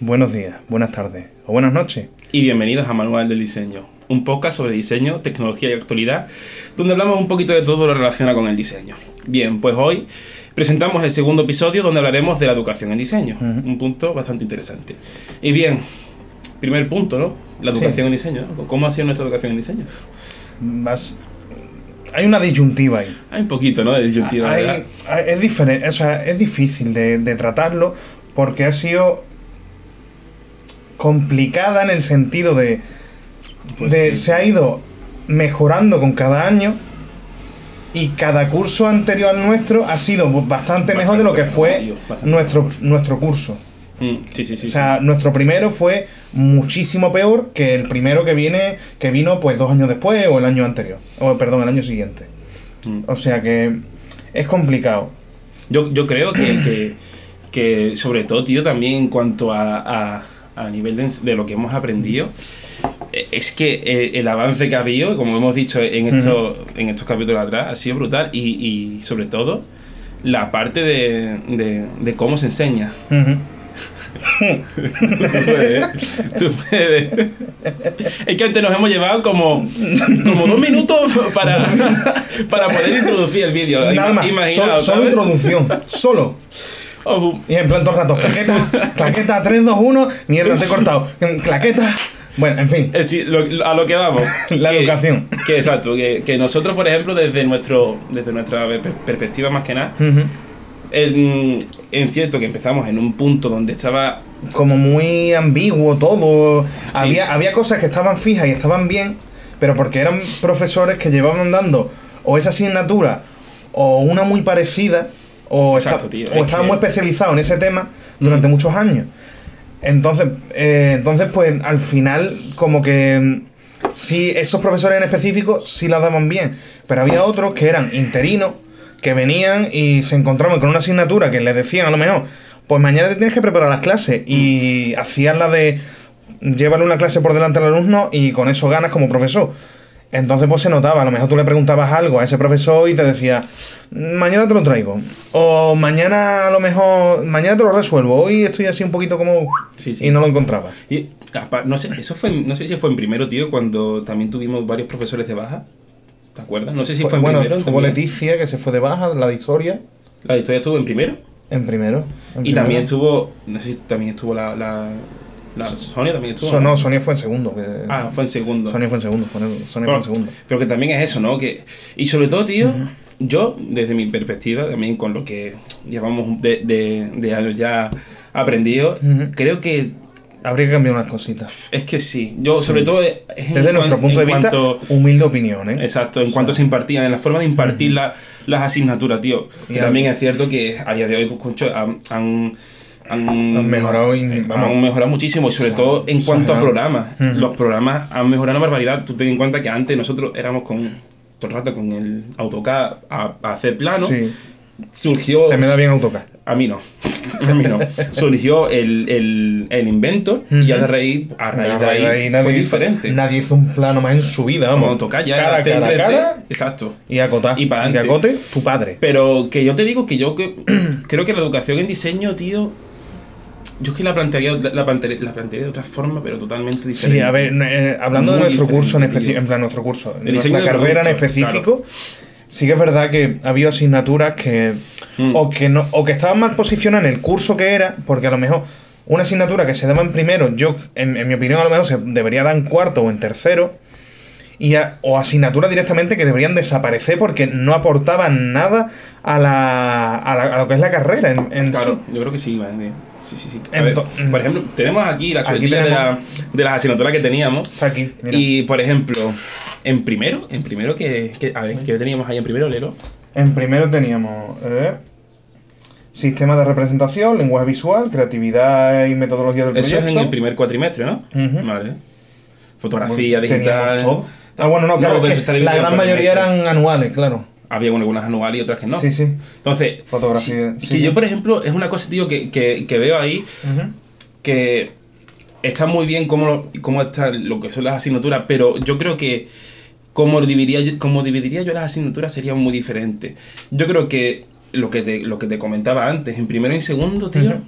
buenos días, buenas tardes o buenas noches. Y bienvenidos a Manual del Diseño, un podcast sobre diseño, tecnología y actualidad, donde hablamos un poquito de todo lo relacionado con el diseño. Bien, pues hoy presentamos el segundo episodio donde hablaremos de la educación en diseño, un punto bastante interesante. Y bien, primer punto, ¿no? La educación en diseño. ¿no? ¿Cómo ha sido nuestra educación en diseño? Más- Hay una disyuntiva ahí. Hay un poquito, ¿no? De disyuntiva, Hay- es diferente, o sea, es difícil de, de tratarlo porque ha sido complicada en el sentido de, Pues de- sí. se ha ido mejorando con cada año y cada curso anterior al nuestro ha sido bastante mejor de lo que fue nuestro, nuestro curso. Mm, sí, sí, sí. O sea, nuestro primero fue muchísimo peor que el primero que viene, que vino pues dos años después o el año anterior. O perdón, el año siguiente. Mm. O sea que es complicado. Yo, yo creo que, que, que, sobre todo, tío, también en cuanto a, a, a nivel de, de lo que hemos aprendido, eh, es que el, el avance que ha habido, como hemos dicho en estos, en estos capítulos atrás, ha sido brutal y, y sobre todo la parte de, de, de cómo se enseña. Ujú. Tú puedes, tú puedes. Es que antes nos hemos llevado como, como dos minutos para, para poder introducir el vídeo. Nada más. Solo, introducción. Solo. Oh, Y en plan todo el rato. Claqueta, claqueta 3, 2, 1. Mierda, te he cortado. Claqueta. Bueno, en fin. Es decir, lo- lo- a lo que vamos. La Que- educación. Que exacto, que, que nosotros, por ejemplo, desde nuestro desde nuestra per- perspectiva más que nada, en, en cierto que empezamos en un punto donde estaba. Como muy ambiguo todo. Había, había cosas que estaban fijas y estaban bien, pero porque eran profesores que llevaban dando o esa asignatura o una muy parecida o, Exacto, esta- tío, o es estaban que- muy especializados en ese tema durante muchos años. Entonces, eh, entonces, pues al final, como que mm, sí, esos profesores en específico sí las daban bien, pero había otros que eran interinos, que venían y se encontraban con una asignatura que les decían a lo mejor, pues mañana te tienes que preparar las clases y hacían la de llévale una clase por delante al alumno y con eso ganas como profesor. Entonces pues se notaba, a lo mejor tú le preguntabas algo a ese profesor y te decía, mañana te lo traigo. O mañana a lo mejor, mañana te lo resuelvo. Hoy estoy así un poquito como... Sí, sí. Y no lo encontraba. Y, no sé, eso fue, no sé si fue en primero, tío, cuando también tuvimos varios profesores de baja. ¿Te acuerdas? No sé si fue, en bueno, primero. estuvo también. Leticia que se fue de baja, la de historia, La historia estuvo en primero. en primero. en Y también estuvo. No sé si también estuvo la. la, la Sonia también estuvo. So- no, Sonia fue en segundo. que- Ah, fue en segundo. Sonia fue en segundo. Sonia Sonia fue Pero, en segundo. pero que también es eso, ¿no? Que, y sobre todo, tío, yo, desde mi perspectiva, también con lo que llevamos de, de, de años ya aprendido, Ujú. creo que Habría que cambiar unas cositas. es que sí. Yo, sobre todo, es en Desde nuestro cuan- punto de en vista, cuanto- humilde opinión, ¿eh? Exacto, en cuanto se impartían, en la forma de impartir la- las asignaturas, tío. Que Y también es cierto que a día de hoy, pues, concho, han, han, han- Han mejorado y- vamos. han mejorado muchísimo, y sobre todo en cuanto a programas. Los programas han mejorado una barbaridad. Tú ten en cuenta que antes nosotros éramos con todo el rato con el AutoCAD a, a hacer plano. Sí. Surgió. Se me da bien AutoCAD. A mí no. A mí no. Surgió el, el, el Inventor y de raíz, a raíz de ahí, Ahí fue diferente. Nadie hizo un plano más en su vida, Como vamos. AutoCAD ya cara, cara, 3D. cara, Exacto. y acotar. Y pa' que adelante. acote tu padre. Pero que yo te digo que yo que, creo que la educación en diseño, tío, yo es que la plantearía, la, plantearía, la plantearía de otra forma, pero totalmente diferente. Sí, a ver, eh, hablando de nuestro curso en específico, en plan nuestro curso, De nuestra de carrera en específico, sí que es verdad que había asignaturas que Mm. o que no o que estaban mal posicionadas en el curso que era, porque a lo mejor una asignatura que se daba en primero, yo en, en mi opinión a lo mejor se debería dar en cuarto o en tercero. Y a- o asignaturas directamente que deberían desaparecer porque no aportaban nada a, la, a, la- a lo que es la carrera en, en Claro, sí. yo creo que sí, vale. Sí, sí, ver, por ejemplo, tenemos aquí la chuletilla de, la- de las asignaturas que teníamos. Está aquí, mira. Y, por ejemplo, en primero, en primero que, que- a ver, ¿qué teníamos ahí en primero, Lelo? En primero teníamos eh, sistema de representación, lenguaje visual, creatividad y metodología del Eso es proyecto. en el primer cuatrimestre, ¿no? Vale. Fotografía digital. todo. Ah, bueno, no, claro, es eso que la gran mayoría eran anuales, claro. Había algunas anuales y otras que no. Sí, sí. Entonces, Fotografía, sí, sí. que yo, por ejemplo, es una cosa, tío, que, que, que veo ahí que está muy bien cómo, lo- cómo está lo que son las asignaturas, pero yo creo que como dividiría, yo- como dividiría yo las asignaturas sería muy diferente. Yo creo que lo que te, lo que te comentaba antes, en primero y en segundo, tío.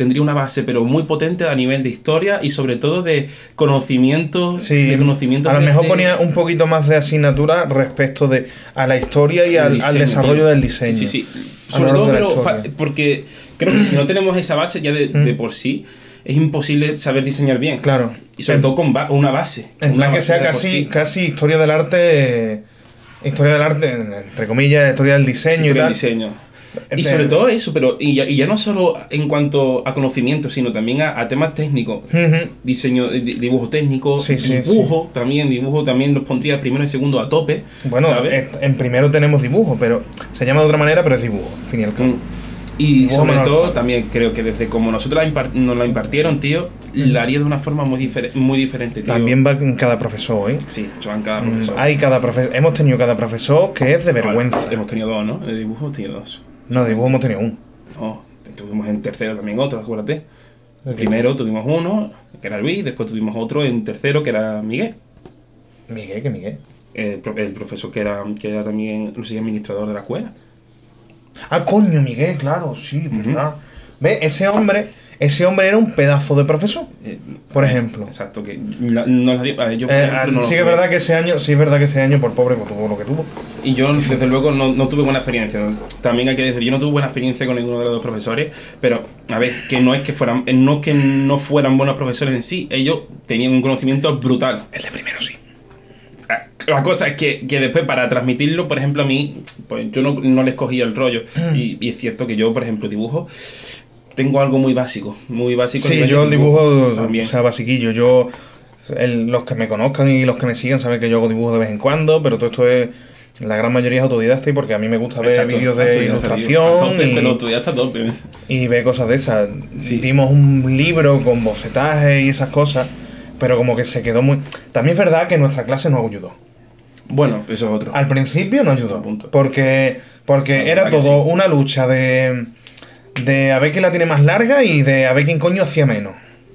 Tendría una base, pero muy potente a nivel de historia y sobre todo de conocimientos. Sí, de a lo mejor de- ponía un poquito más de asignatura respecto de a la historia y al, desarrollo del diseño. Sí, sí, sí. Sobre todo, pero pa- porque creo que si no tenemos esa base ya de, de por sí, es imposible saber diseñar bien. Claro. Y sobre En- todo con ba- una base. En una que sea casi, sí. casi historia del arte. eh, Historia del arte, entre comillas, historia del diseño Historia y del tal. diseño. Y Eh, sobre todo eso, pero y ya, y ya no solo en cuanto a conocimiento, sino también a, a temas técnicos. Diseño, di- dibujo técnico, Sí, sí, dibujo también, dibujo también los pondría primero y segundo a tope. Bueno, ¿sabes? eh, en primero tenemos dibujo, pero se llama de otra manera, pero es dibujo, al fin y al cabo. Mm. Y Dibujo sobre todo, también creo que desde como nosotros nos la impartieron, tío, la haría de una forma muy, difer- muy diferente, tío. También va en cada profesor, ¿eh? Sí, van cada Mm, profesor. Hay cada profesor. Hemos tenido cada profesor que es de vergüenza. Vale, hemos tenido dos, ¿no? De dibujo hemos tenido dos. No, de dibujo hemos tenido uno. No, tuvimos en tercero también otro, acuérdate. Primero tuvimos uno, que era Luis, después tuvimos otro en tercero, que era Miguel. Miguel, que Miguel. El profesor que era, que era también, no sé, administrador de la escuela. Ah, coño, Miguel, claro, sí, verdad. Ve, ese hombre, ese hombre era un pedazo de profesor, Eh, por ejemplo. Exacto, que la- no la dio- a ver, yo, por Eh, ejemplo, al- no lo sí que es verdad que ese año, sí es verdad que ese año por pobre pues, tuvo lo que tuvo. Y yo, desde luego, no, no tuve buena experiencia. También hay que decir, yo no tuve buena experiencia con ninguno de los dos profesores, pero, a ver, que no es que fueran, eh, no que no fueran buenos profesores en sí, ellos tenían un conocimiento brutal. El de primero sí. Ah, La cosa es que, que después para transmitirlo, por ejemplo, a mí, pues yo no, no les cogía el rollo. Mm. Y, y es cierto que yo, por ejemplo, dibujo, tengo algo muy básico, muy básico. Sí, yo el dibujo, también. o sea, basiquillo. Yo, el- los que me conozcan y los que me sigan saben que yo hago dibujo de vez en cuando, pero todo esto es, la gran mayoría es autodidacta y porque a mí me gusta ver vídeos de ilustración tope, y, pero tope. y ver cosas de esas. Sí. Dimos un libro con bocetajes y esas cosas, pero como que se quedó muy... También es verdad que nuestra clase nos ayudó. Bueno, eso es otro. Al principio nos ayudó. Punto. Porque, porque era todo sí. una lucha de, de a ver quién la tiene más larga y de a ver quién coño hacía menos.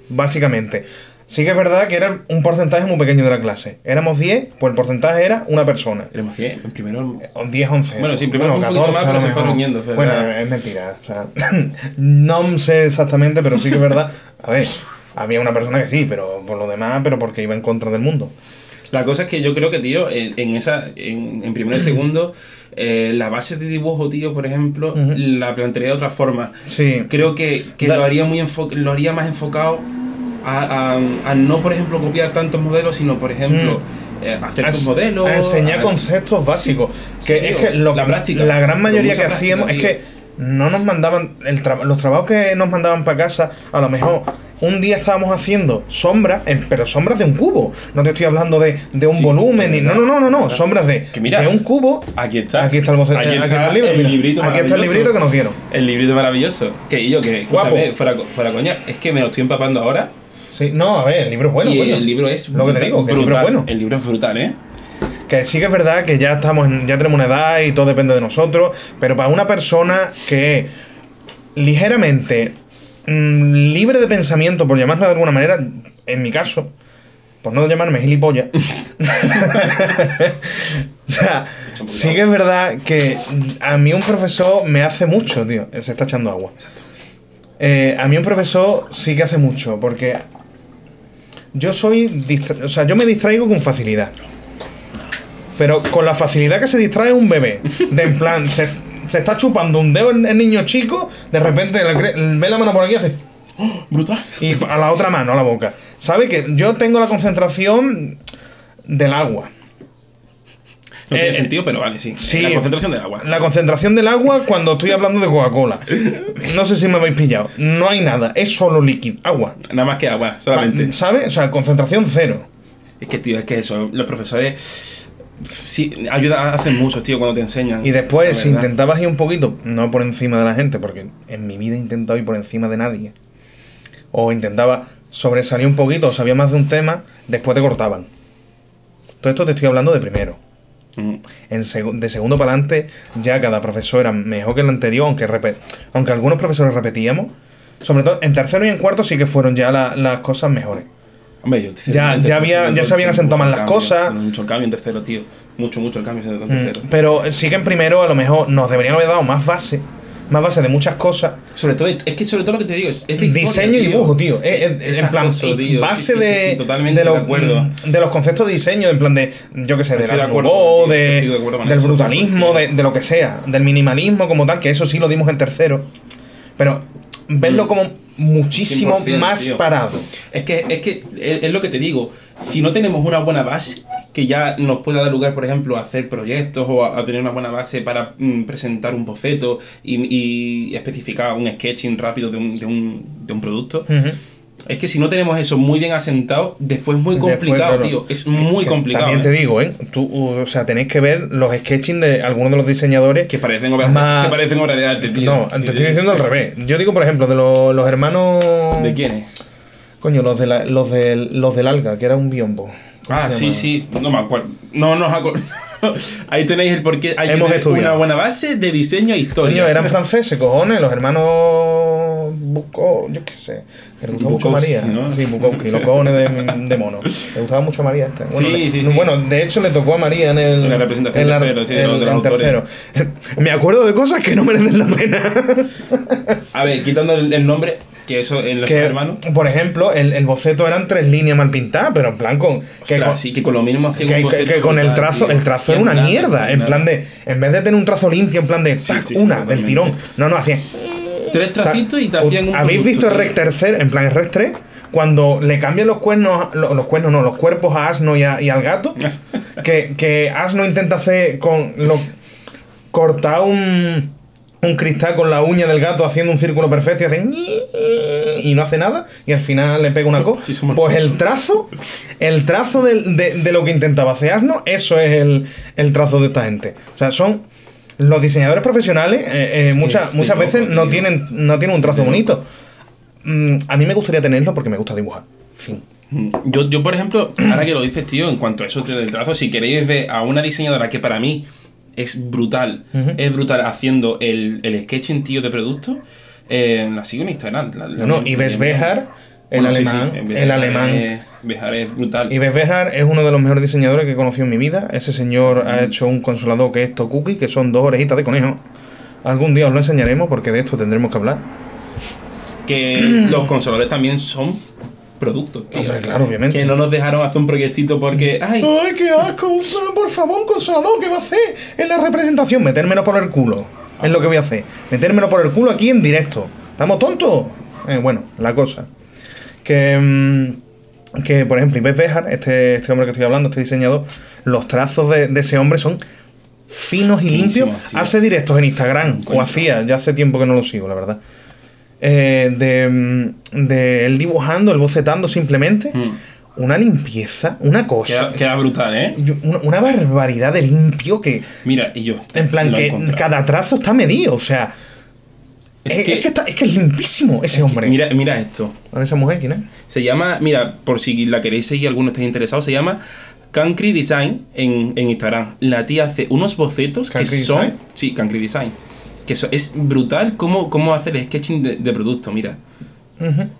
Básicamente. Sí que es verdad que era un porcentaje muy pequeño de la clase. Éramos 10, pues el porcentaje era una persona. Éramos 100, en primero. O 10, 11. Bueno, sí, primero un poquito más, a pero se fueron yendo, fue Bueno, verdad. es mentira. O sea, no sé exactamente, pero sí que es verdad. A ver, había una persona que sí, pero por lo demás, pero porque iba en contra del mundo. La cosa es que yo creo que, tío, en, en esa, en, en primero y segundo, eh, la base de dibujo, tío, por ejemplo, la plantearía de otra forma. Sí. Creo que, que lo haría muy lo haría más enfocado a, a- a no, por ejemplo, copiar tantos modelos, sino, por ejemplo, eh, hacer tus modelos. a enseñar a- conceptos básicos. que Sí, es tío, que lo, la práctica. la gran mayoría que práctica, hacíamos es que no nos mandaban el tra- los trabajos que nos mandaban para casa, a lo mejor un día estábamos haciendo sombras, en- pero sombras de un cubo. No te estoy hablando de, de un Sí, volumen, ni, no, no, no, no, no, sombras de, Que mira, de un cubo. Aquí está. Aquí está el, boce- Aquí aquí está el libro. el librito aquí está el librito que nos dieron. El librito maravilloso. Que yo, que, escúchame, fuera, fuera coña, es que me lo estoy empapando ahora. Sí, no, a ver, el libro es bueno. y el libro es Lo que te brutal, digo, que el libro es bueno. El libro es brutal, ¿eh? Que sí que es verdad que ya estamos en- ya tenemos una edad y todo depende de nosotros, pero para una persona que es ligeramente mm, libre de pensamiento, por llamarlo de alguna manera, en mi caso, por no llamarme gilipollas, o sea, sí que es verdad que a mí un profesor me hace mucho, tío. Se está echando agua. Eh, a mí un profesor sí que hace mucho, porque yo soy. O sea, yo me distraigo con facilidad. Pero con la facilidad que se distrae un bebé. De en plan, se, se está chupando un dedo el, el niño chico, de repente le ve la mano por aquí y hace. Brutal. Y a la otra mano, a la boca. ¿Sabe? Que yo tengo la concentración del agua. No tiene Eh, sentido, pero vale, sí. sí. La concentración del agua. La concentración del agua cuando estoy hablando de Coca-Cola. No sé si me habéis pillado. No hay nada, es solo líquido, agua. Nada más que agua, solamente. ¿Sabes? O sea, concentración cero. Es que, tío, es que eso, los profesores. Sí, ayuda, hacen mucho, tío, cuando te enseñan. Y después, si intentabas ir un poquito, no por encima de la gente, porque en mi vida he intentado ir por encima de nadie, o intentaba sobresalir un poquito, o sabía más de un tema, después te cortaban. Todo esto te estoy hablando de primero. Mm. En de segundo para adelante, ya cada profesor era mejor que el anterior, aunque, aunque algunos profesores repetíamos. Sobre todo en tercero y en cuarto sí que fueron ya la- las cosas mejores. Hombre, yo, Ya- ya había- ya se habían asentado más las cosas. Mucho el cambio en tercero, tío. Mucho, mucho el cambio en Mm, tercero. Pero sí que en primero a lo mejor nos deberían haber dado más base. más base de muchas cosas. Sobre todo, es que sobre todo lo que te digo es, es de historia, Diseño y dibujo, tío. Eh, eh, en plan, cosas, y tío. base Sí, sí, sí, de, sí, totalmente de, los, de acuerdo. mm, de los conceptos de diseño, en plan de, yo qué sé, de Art acuerdo contigo, de, de del brutalismo, 100%. de, de lo que sea, del minimalismo como tal, que eso sí lo dimos en tercero. Pero verlo Mm. como muchísimo 100%, más tío. parado. Es que, es que es, es lo que te digo. Si no tenemos una buena base que ya nos pueda dar lugar, por ejemplo, a hacer proyectos o a, a tener una buena base para mm, presentar un boceto y, y especificar un sketching rápido de un, de un, de un producto. Es que si no tenemos eso muy bien asentado, después es muy complicado, tío. Es muy Que complicado. También ¿eh? te digo, ¿eh? Tú, o sea, tenéis que ver los sketching de algunos de los diseñadores. Que parecen obras, Más- que parecen obras de arte, tío. no, te estoy diciendo al revés. Yo digo, por ejemplo, de los, los hermanos. ¿De quiénes? Coño, los, de la- los, del, los del Alga, que era un biombo. ¿Cómo Ah, sí, sí, no me acuerdo. No nos acuerdo. Ahí tenéis el porqué. Hay que Hemos tener estudiado. una buena base de diseño e historia. Coño, eran franceses, cojones, los hermanos Buco, yo qué sé. Que le gustaba mucho María. ¿no? Sí, Bukowski, los cojones de, de mono. Le gustaba mucho María este. Bueno, Sí, le- sí, sí. Bueno, de hecho le tocó a María en el. En la representación en la- tercero, sí, en- de los tercero. Me acuerdo de cosas que no merecen la pena. A ver, quitando el, el nombre, que eso en los que, hermanos. por ejemplo, el, el boceto eran tres líneas mal pintadas, pero en plan con. Que, con- sí, que con lo mínimo hacía que, un boceto que con el trazo, el trazo era una nada, mierda. En plan de, en vez de tener un trazo limpio, en plan de tac, sí, sí, una del tirón. No, no, hacían. Tres O sea, tracitos y te hacían un ¿Habéis visto el. Rec tercer, en plan el Rec 3? Cuando le cambian los cuernos, lo- los, cuernos no, los cuerpos a Asno y, a- y al gato, que, que Asno intenta hacer con lo, cortar un, un cristal con la uña del gato haciendo un círculo perfecto y hace y no hace nada y al final le pega una cosa. Sí, pues el trazo, el trazo del- de, de lo que intentaba hacer Asno, eso es el, el trazo de esta gente. O sea, son los diseñadores profesionales, eh, eh, muchas, muchas loco, veces no tienen, no tienen un trazo bonito. Mm, a mí me gustaría tenerlo porque me gusta dibujar. Fin. Mm, Yo, yo, por ejemplo, ahora que lo dices, tío, en cuanto a eso del trazo, si queréis ver a una diseñadora que para mí es brutal, es brutal haciendo el, el sketching, tío, de producto, eh, la sigo en Instagram. La, la- No, no, Ives la- Bejar, el Bueno, sí, sí, alemán, el alemán. Bejar es brutal. Ives Bejar es uno de los mejores diseñadores que he conocido en mi vida. Ese señor ha hecho un consolador que es Tokuki, que son dos orejitas de conejo. Algún día os lo enseñaremos porque de esto tendremos que hablar. que los consoladores también son productos, tío. Hombre, claro, obviamente. Que no nos dejaron hacer un proyectito porque, ay, ¡Ay, qué asco! Por favor, un consolador, ¿qué va a hacer en la representación? Metérmelo por el culo. Es lo que voy a hacer. Metérmelo por el culo aquí en directo. ¿Estamos tontos? Eh, bueno, la cosa. Que, mm, que por ejemplo, Ives Bejar, este, este hombre que estoy hablando, este diseñador, los trazos de, de ese hombre son finos y limpios. Tío. Hace directos en Instagram, o hacía, ya hace tiempo que no lo sigo, la verdad. Eh, de, mm, de él dibujando, él bocetando simplemente. Mm. Una limpieza, una cosa. queda, queda brutal, ¿eh? Una, una barbaridad de limpio que. Mira, y yo. En plan, que encontrado. cada trazo está medido. O sea. Es, es que, está- es que es limpísimo ese hombre. Mira, mira esto. Esa mujer, ¿quién es? Se llama, mira, por si la queréis seguir, alguno estáis interesados, se llama Cancri Design en, en Instagram. La tía hace unos bocetos que ¿Cancri son. Design? Sí, Cancri Design. Que es brutal cómo, cómo hace el sketching de, de producto, mira.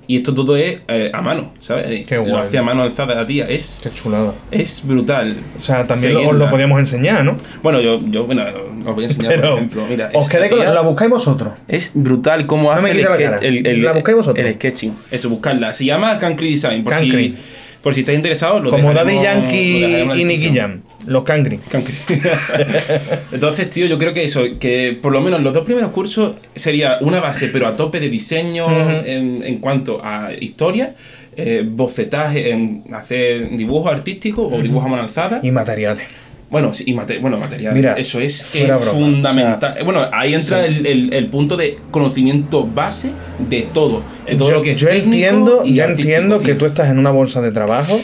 Y esto todo es eh, a mano, ¿sabes? Qué lo hace a mano alzada la tía. Es, Qué chulada. es brutal. O sea, también lo, os lo podíamos enseñar, ¿no? Bueno, yo, yo bueno, os voy a enseñar, por Pero. ejemplo. Mira, os quedé con la, buscáis vosotros. Es brutal cómo No hace sketch- el- ¿La buscáis vosotros? el sketching. Eso, buscarla. Se llama Cancri Design. Por Cancri. si, por si estáis interesados, lo Como Daddy Yankee y Nicky. Jam. Los Cangri. Entonces, tío, yo creo que eso, que por lo menos los dos primeros cursos sería una base, pero a tope de diseño en, en cuanto a historia, eh, bocetaje, en hacer dibujo artístico o dibujo a mano alzada. Y materiales. Bueno, sí, y mate- bueno, material. Mira, eso es, fundamental. bueno, ahí entra el, el- el punto de conocimiento base de todo. De todo yo lo que es yo entiendo, y yo entiendo que tío. tú estás en una bolsa de trabajo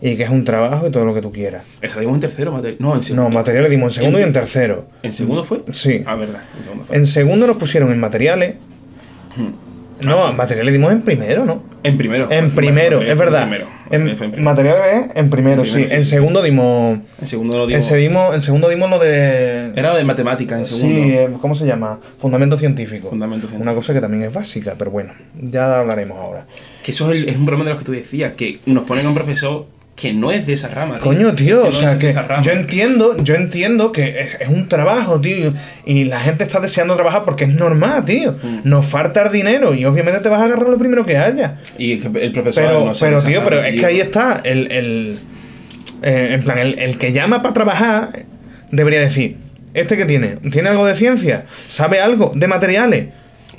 y que es un trabajo y todo lo que tú quieras. Esa dimos en tercero, material. No, en segundo. No, materiales dimos en segundo y en tercero. ¿En segundo fue? Sí. Ah, verdad. En segundo fue. En segundo nos pusieron en materiales. No, materiales dimos en primero, ¿no? En primero. En primero, Material es verdad. primero. En, Material fue en primero. materiales en primero, En sí. primero, sí, En segundo dimos. En segundo lo dimos. en segundo dimos lo de. Era de matemáticas en segundo. Sí, eh, ¿cómo se llama? Fundamento científico. Fundamento científico. Una cosa que también es básica, pero bueno, ya hablaremos ahora. Que eso es, el- es un problema de los que tú decías, que nos ponen a un profesor que no es de esa rama. tío. Coño, tío, o sea es que yo entiendo, yo entiendo que es, es un trabajo, tío, y la gente está deseando trabajar porque es normal, tío. Mm. Nos falta el dinero y obviamente te vas a agarrar lo primero que haya. Y que el profesor Pero, no pero tío, rama, pero es tío. que ahí está el, el eh, en plan, el, el que llama para trabajar debería decir, ¿este que tiene? ¿Tiene algo de ciencia? ¿Sabe algo de materiales?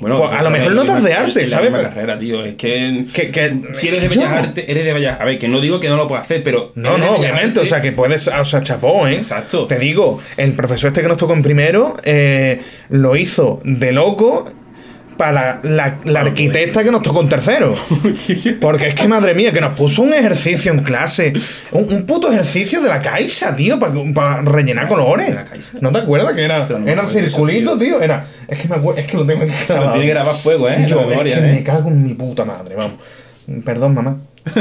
Bueno, Pues a lo mejor la notas de arte, la ¿sabes? misma carrera, tío. Es que, Que- que- si eres de Bellas Artes, eres de Bellas A ver, que no digo que no lo puedas hacer, pero. No, no, obviamente, o sea, que puedes, o sea, chapó, ¿eh? Exacto. Te digo, el profesor este que nos tocó en primero eh, lo hizo de loco para la, la- la arquitecta que nos tocó en tercero. Porque es que, madre mía, que nos puso un ejercicio en clase. Un, un puto ejercicio de la caixa, tío, para rellenar colores. ¿No te acuerdas que era? No de eso, circulitos, tío. Era. Es que me acuerdo, es que lo tengo Pero clavado. tiene que grabar fuego, ¿eh? Yo, memoria, es que ¿eh? me cago en mi puta madre, vamos. Perdón, mamá.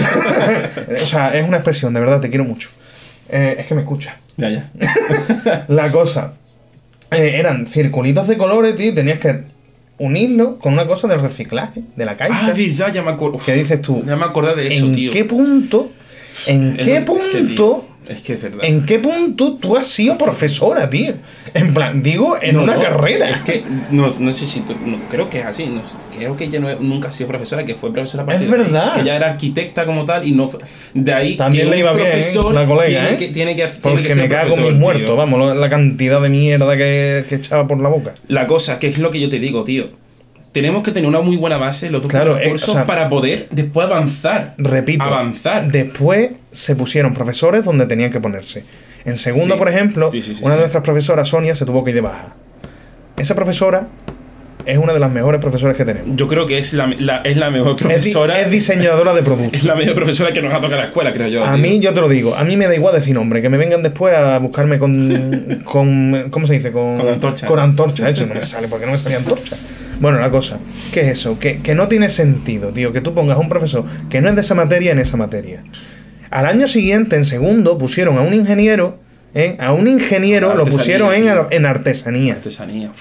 o sea, es una expresión, de verdad, te quiero mucho. Eh, es que me escucha. Ya, ya. La cosa. eh, eran circulitos de colores, tío, y tenías que unirlo con una cosa del reciclaje, de la Ah, caixa. es verdad, ya me acuerdo. ¿Qué dices tú? Ya me acordé de eso, ¿En tío. qué punto? ¿En Es qué punto? Es que es verdad. ¿En qué punto tú has sido profesora, tío? En plan, digo, en No, una no, carrera. Es que no, no sé si tú- no, creo que es así, no creo que ella no, nunca ha sido profesora, que fue profesora a partir Es verdad. que ella era arquitecta como tal y no fue- de ahí También que le iba bien, profesor la colega, tiene ¿eh? que tiene que tiene Porque que ser me cago mis muertos, vamos, la cantidad de mierda que, que echaba por la boca. La cosa, que es lo que yo te digo, tío. Tenemos que tener una muy buena base los dos Claro, eh, cursos o sea, para poder después avanzar. Repito, Avanzar. después se pusieron profesores donde tenían que ponerse. En segundo, Sí. por ejemplo, Sí, sí, sí, una de nuestras profesoras, Sonia, se tuvo que ir de baja. Esa profesora es una de las mejores profesoras que tenemos. Yo creo que es la, la- es la mejor Es, di- profesora. es diseñadora de productos. es la mejor profesora que nos ha tocado la escuela, creo yo. A tío. mí, yo te lo digo, a mí me da igual decir nombre, que me vengan después a buscarme con. con ¿Cómo se dice? Con, Con antorcha. Con antorcha, eso no me sale, porque no me salía antorcha. Bueno, la cosa, ¿qué es eso? Que, que no tiene sentido, tío, que tú pongas a un profesor que no es de esa materia en esa materia. Al año siguiente, en segundo, pusieron a un ingeniero, ¿eh? A un ingeniero lo pusieron en, en artesanía. Artesanía.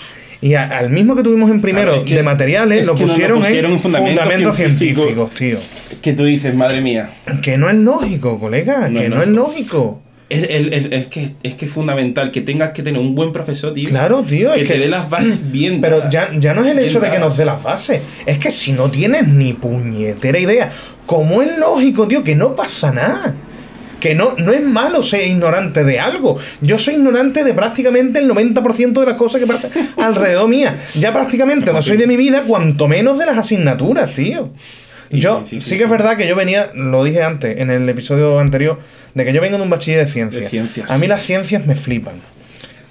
Y a- al mismo que tuvimos en primero Claro, es que- de materiales, es lo que no lo pusieron, en en fundamentos fundamentos científicos. científicos, tío. Que tú dices, madre mía. Que no es lógico, colega, No que es no es lógico. Es, el- es que, es que es fundamental que tengas que tener un buen profesor, tío. Claro, tío, Que es te que- dé las bases bien Pero ya, ya no es el hecho de que nos dé las bases. Es que si no tienes ni puñetera idea, ¿cómo es lógico, tío? Que no pasa nada. Que no, no es malo ser ignorante de algo. Yo soy ignorante de prácticamente el 90% de las cosas que pasan alrededor mía. Ya prácticamente no soy de mi vida, cuanto menos de las asignaturas, tío. Yo sí, sí, sí, sí, que es verdad que yo venía, lo dije antes, en el episodio anterior, de que yo vengo de un bachiller de ciencias. De ciencias. A mí las ciencias me flipan.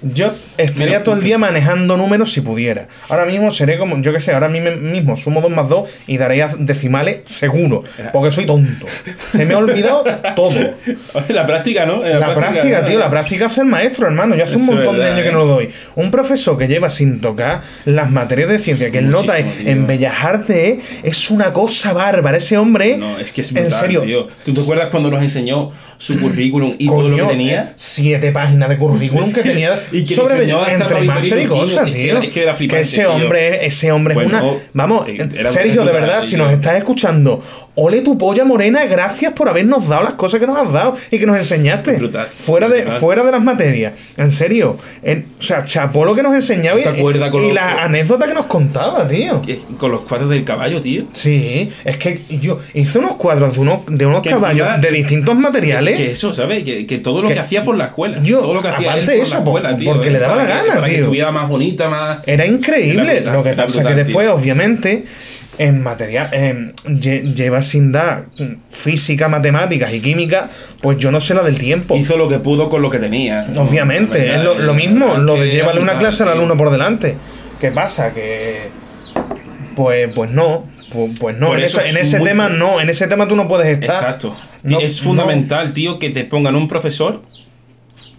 Yo estaría Mira, todo el día manejando números si pudiera. Ahora mismo seré como, yo qué sé, ahora mismo, sumo 2 más 2 y daré a decimales seguro. Porque soy tonto. Se me ha olvidado todo. La práctica, ¿no? En La práctica, tío, la práctica hace el maestro, hermano. Yo hace un montón de años que ¿eh? no lo doy. Un profesor que lleva sin tocar las materias de ciencia, que él nota en. Bellas Artes, es una cosa bárbara. Ese hombre. No, es que es en brutal, serio. tío. ¿Tú te acuerdas cuando nos enseñó su currículum y todo lo que tenía? eh, Siete páginas de currículum Es que, que- tenía y que sobre diseñó hasta entre para máster y cosas, Quino, es que tío. era- que ese tío. hombre, ese hombre Bueno, es una. Vamos, eh, Sergio, de verdad, si nos estás escuchando, ole tu polla morena, gracias por habernos dado las cosas que nos has dado y que nos enseñaste. Brutal, Fuera de, brutal. fuera de las materias. En serio. En- o sea, chapó lo que nos enseñaba y, ¿Te acuerdas con y la anécdota que nos contaba, tío. Con los cuadros del caballo, tío. Sí, es que yo hice unos cuadros de unos, de unos caballos encima- de distintos materiales. Que eso, ¿sabes? Que, que todo lo Que- que, hacía por la escuela. Yo, todo lo que hacía él aparte por eso, la escuela, por- tío. porque eh, le daba la que- gana, Para que tío. estuviera más bonita, más. Era increíble. Era brutal, lo que pasa brutal, que después, tío. obviamente, en material, lle- lleva sin dar física, matemáticas y química, pues yo no sé la del tiempo. Hizo lo que pudo con lo que tenía. ¿no? Obviamente, verdad, es lo, lo mismo, lo de era llevarle una clase al tío. alumno por delante. ¿Qué pasa? Que. Pues, pues no. Pues, pues no, Por en, eso eso- en es ese tema no, en ese tema tú no puedes estar. Exacto. No, es no. fundamental, tío, que te pongan un profesor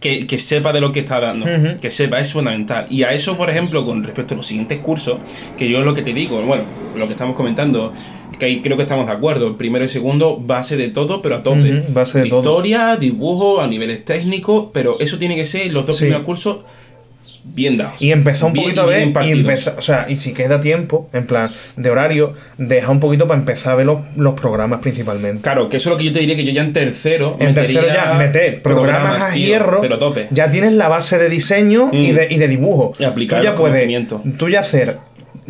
que, que sepa de lo que está dando. Que sepa, es fundamental. Y a eso, por ejemplo, con respecto a los siguientes cursos, que yo es lo que te digo, bueno, lo que estamos comentando, que ahí creo que estamos de acuerdo. El primero y segundo, base de todo, pero a tope. Base de todo. Historia, dibujo, a niveles técnicos, pero eso tiene que ser los dos Sí. primeros cursos bien dados. Y empezó un Bien- poquito a ver, y empezó, o sea, y si queda tiempo, en plan, de horario, deja un poquito para empezar a ver los, los programas principalmente. Claro, que eso es lo que yo te diría que yo ya en tercero. En tercero ya meter programas, a tío, hierro, Pero tope. ya tienes la base de diseño y, Mm. de, y de dibujo. Y aplicar tú ya puedes, tú ya hacer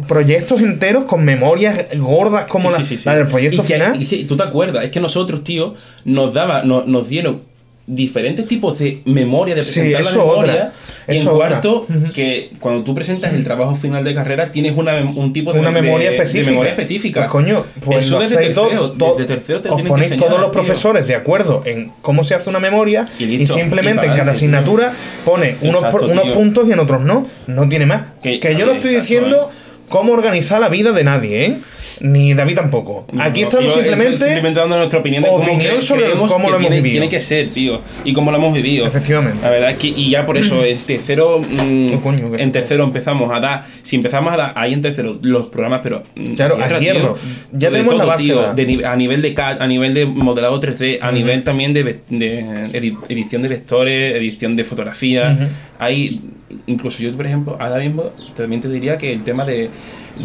proyectos enteros con memorias gordas como Sí, la, sí, sí, sí. la del proyecto Y que- final. y tú te acuerdas, es que nosotros, tío, nos daba, no- nos dieron diferentes tipos de memoria, de Sí, presentar eso la memoria. otra, y en eso cuarto, que cuando tú presentas el trabajo final de carrera, tienes una, un tipo de, una de- memoria de específica. memoria específica. Pues coño, pues Eso lo desde tercero, todo, desde tercero te lo os que ponéis enseñar, todos los tío. profesores de acuerdo en cómo se hace una memoria Y simplemente y en cada tío. asignatura pone unos, Exacto, unos tío. puntos y en otros no. No tiene más. Que- Que, yo no estoy exacto, diciendo cómo organizar la vida de nadie, ¿eh? Ni David tampoco. Aquí estamos eh, simplemente... simplemente dando nuestra opinión de cómo opinión sobre cómo que lo hemos tiene, vivido. tiene que ser, tío. Y cómo lo hemos vivido. Efectivamente. La verdad es que, y ya por eso, en tercero, mm, Oh, coño, en tercero empezamos a dar, si empezamos a dar ahí en tercero los programas, pero mm, Claro, a hierro. Ya de tenemos la base tío, de a nivel de CAD, a nivel de modelado 3D, a nivel también de, edición de vectores, edición de fotografía. Hay, incluso yo, por ejemplo, ahora mismo también te diría que el tema de,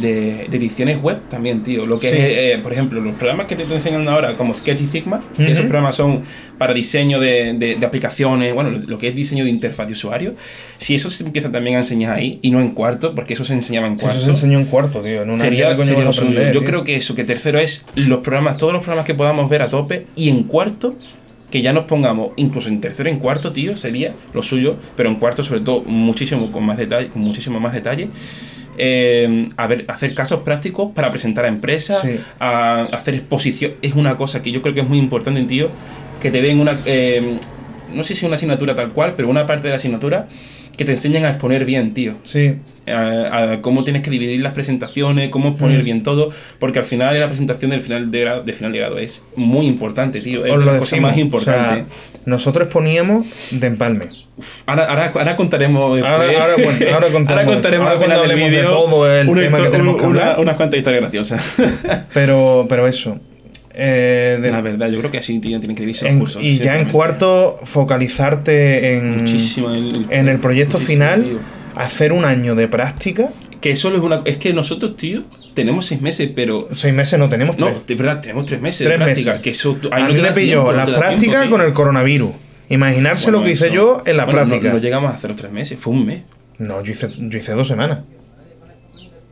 de, de ediciones web también, tío. Lo que Sí. es, eh, por ejemplo, los programas que te estoy enseñando ahora, como Sketch y Figma, que esos programas son para diseño de, de- de aplicaciones, bueno, lo que es diseño de interfaz de usuario, si eso se empieza también a enseñar ahí y no en cuarto, porque eso se enseñaba en cuarto. Eso se enseñó en cuarto, tío. En una Sería, coño sería aprender. Yo tío. creo que eso, que tercero es los programas, todos los programas que podamos ver a tope y en cuarto, que ya nos pongamos, incluso en tercero y en cuarto, tío, sería lo suyo, pero en cuarto sobre todo muchísimo con más detalle, con muchísimo más detalle. eh, a ver, hacer casos prácticos para presentar a empresas, Sí. a hacer exposición, es una cosa que yo creo que es muy importante, tío, que te den una, eh, no sé si una asignatura tal cual, pero una parte de la asignatura que te enseñen a exponer bien, tío Sí. a, a cómo tienes que dividir las presentaciones, cómo poner Mm. bien todo, porque al final la presentación del final de grado, de final de grado es muy importante, tío. Es Os de las cosas más importantes. o sea, nosotros poníamos de empalme. Uf, ahora, ahora, ahora contaremos después. Ahora- ahora, bueno, ahora contaremos al final del hablemos de vídeo todo el una tema que histo- tenemos que una- hablar. unas cuantas historias graciosas. Pero, pero eso. Eh, de- la verdad, yo creo que así tienen que dividirse los en- cursos. y ya en cuarto, focalizarte en, Muchísimo. el- en el proyecto final, tío. hacer un año de práctica. Que eso es una. Es que nosotros, tío, tenemos seis meses, pero. Seis meses no tenemos No, tres. de verdad, tenemos tres meses Tres de práctica. meses. Que eso, ahí a no mí me pilló no la práctica tiempo, con el coronavirus. Imaginarse Bueno, lo que hice eso- yo en la bueno, no- práctica. No, llegamos a hacer los tres meses, fue un mes. No, yo hice, yo hice dos semanas.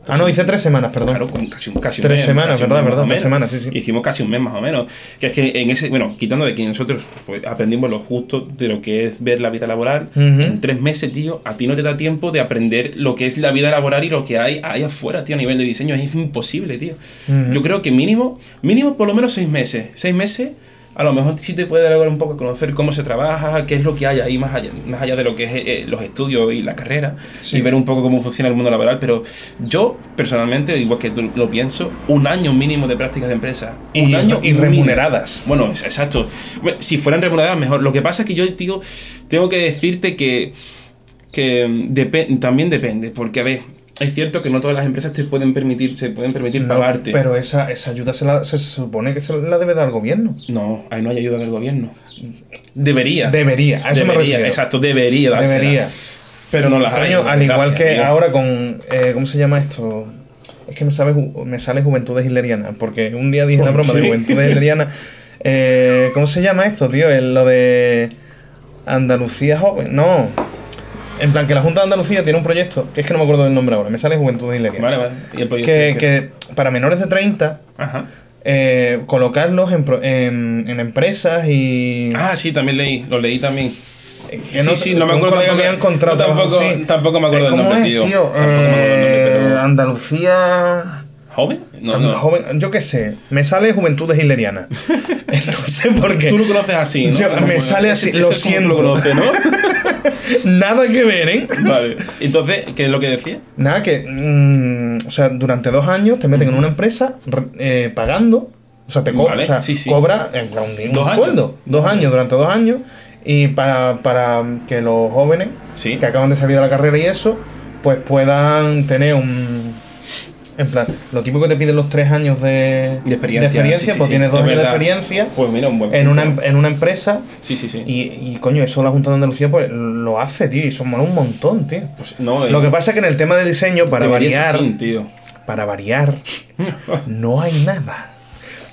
Ah, no, hice tres semanas, perdón. Claro, con casi un, casi un Tres mes, semanas, casi un verdad, mes verdad, más o tres semanas, sí, sí. Hicimos casi un mes más o menos. Que es que en ese, bueno, quitando de que nosotros pues, aprendimos lo justo de lo que es ver la vida laboral, Ujú. en tres meses, tío, a ti no te da tiempo de aprender lo que es la vida laboral y lo que hay ahí afuera, tío, a nivel de diseño. Es imposible, tío. Ujú. Yo creo que mínimo, mínimo por lo menos seis meses. Seis meses. A lo mejor sí te puede dar un poco a conocer cómo se trabaja, qué es lo que hay ahí más allá, más allá de lo que es eh, los estudios y la carrera, Sí. y ver un poco cómo funciona el mundo laboral. Pero yo, personalmente, igual que tú lo pienso, un año mínimo de prácticas de empresa. Y, un año y mínimo. remuneradas. Bueno, exacto. Si fueran remuneradas, mejor. Lo que pasa es que yo, digo, tengo que decirte que, que también depende, porque a ver, es cierto que no todas las empresas te pueden permitir, se pueden permitir No, pagarte. pero esa, esa ayuda se, la- se supone que se la debe dar el gobierno. No, ahí no hay ayuda del gobierno. Debería. Debería, a eso me debería, refiero. exacto, debería dársela. Debería. Pero no las hay. Al igual que ahora con. eh, ¿Cómo se llama esto? Es que me, sabe, me sale Juventudes Hitlerianas. Porque un día dije ¿Por la broma de? Juventudes Hitlerianas. Eh, ¿Cómo se llama esto, tío? El- lo de. Andalucía Joven. No. En plan, que la Junta de Andalucía tiene un proyecto. Que es que no me acuerdo del nombre ahora. Me sale Juventudes Hitlerianas. Vale, vale. Y el proyecto que, que- para menores de 30. Ajá. eh, colocarlos en, en, en empresas y. Ah, sí, también leí. Lo leí también. que sí, sí, no me acuerdo tampoco- me encontrado no, tampoco- tampoco me acuerdo Eh, del ¿cómo nombre, es, tío? Tampoco me acuerdo del nombre, Eh, pero- Andalucía. ¿Joven? No, no. joven, yo qué sé, me sale Juventudes Hitlerianas. no sé por qué. Tú lo conoces así, ¿no? Yo- me sale así, lo siento. lo conoces, ¿no? Nada que ver, ¿eh? vale. Entonces, ¿qué es lo que decía? Nada que. mm, o sea, durante dos años te meten en una empresa re- eh, pagando. O sea, te. Vale, o sea, sí, sí. cobra en plan, un, Dos sueldo. Dos años, durante dos años. Y para, para que los jóvenes Sí. que acaban de salir de la carrera y eso, pues puedan tener un, En plan, lo típico que te piden los tres años de, De experiencia, sí, sí, pues sí. tienes dos años de experiencia Pues mira, un buen en una, em- en una empresa Sí, sí, sí. y, y, coño, eso la Junta de Andalucía pues lo hace, tío, y eso mola un montón, tío. Pues no, Lo eh, que pasa es que en el tema de diseño, para variar, tío. para variar, no hay nada.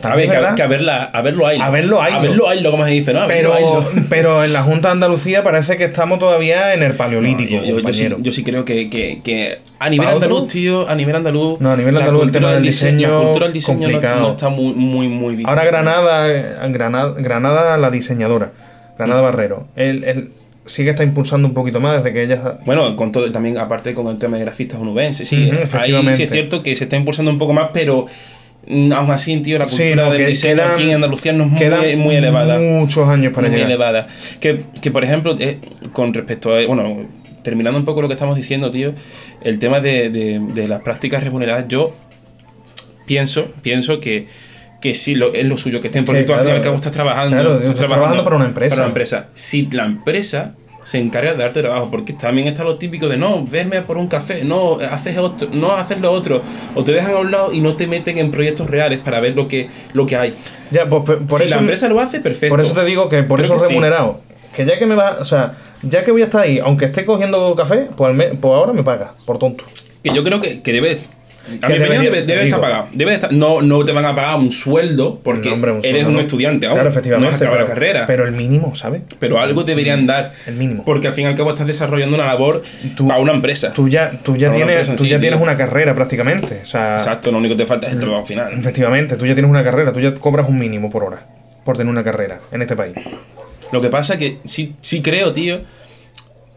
A ver, También que, verdad, que a verla, a verlo hay. A verlo haylo. A verlo hay, como se dice, ¿no? A verlo pero, haylo. pero en la Junta de Andalucía parece que estamos todavía en el paleolítico, yo, yo- yo sí, yo sí creo que, que, que a nivel ¿Pa' otro? andaluz, tío, a nivel andaluz. No, a nivel andaluz el tema del diseño La cultura del diseño no, complicado. no está muy, muy, muy bien. Ahora Granada, eh, Granada, Granada la diseñadora, Granada Mm. Barrero, él, él sí que está impulsando un poquito más desde que ella... Bueno, con todo, también aparte con el tema de grafistas onubenses, sí. Ujú, ahí efectivamente. sí es cierto que se está impulsando un poco más, pero aún así, tío, la Sí, cultura no, del diseño quedan- aquí en Andalucía no es muy, muy elevada. Muchos años para muy llegar. elevada. Que, que, por ejemplo, eh, con respecto a. Bueno, terminando un poco lo que estamos diciendo, tío, el tema de, de- de las prácticas remuneradas, yo pienso, pienso que, que sí lo, es lo suyo que estén, porque Que, tú al fin y al claro, cabo estás trabajando. claro, estás estás trabajando para una empresa. Para una empresa. Si la empresa se encarga de darte trabajo, porque también está lo típico de no, verme por un café, no, haces otro, no haces lo otro, o te dejan a un lado y no te meten en proyectos reales para ver lo que, lo que hay. Ya, pues, por, por si eso, la empresa lo hace, perfecto. por eso te digo que por Creo eso que sí. remunerado. Que ya que me va, o sea, ya que voy a estar ahí, aunque esté cogiendo café, pues, me- pues ahora me paga, por tonto. Que yo creo que, que debe. A mi opinión debe, estar pagado. Debe de estar, no, no te van a pagar un sueldo porque No, hombre, un eres un no. estudiante aún. Claro, efectivamente. No has acabado pero, la carrera. Pero, Pero el mínimo, ¿sabes? algo deberían dar. El mínimo. Porque al fin y al cabo estás desarrollando una labor Tú- para una empresa. Tú ya, tú ya tienes, tú sí, ya tío. tienes una carrera prácticamente. O sea, Exacto, lo único que te falta es el trabajo final. efectivamente, tú ya tienes una carrera, tú ya cobras un mínimo por hora por tener una carrera en este país. Lo que pasa que sí, sí creo, tío,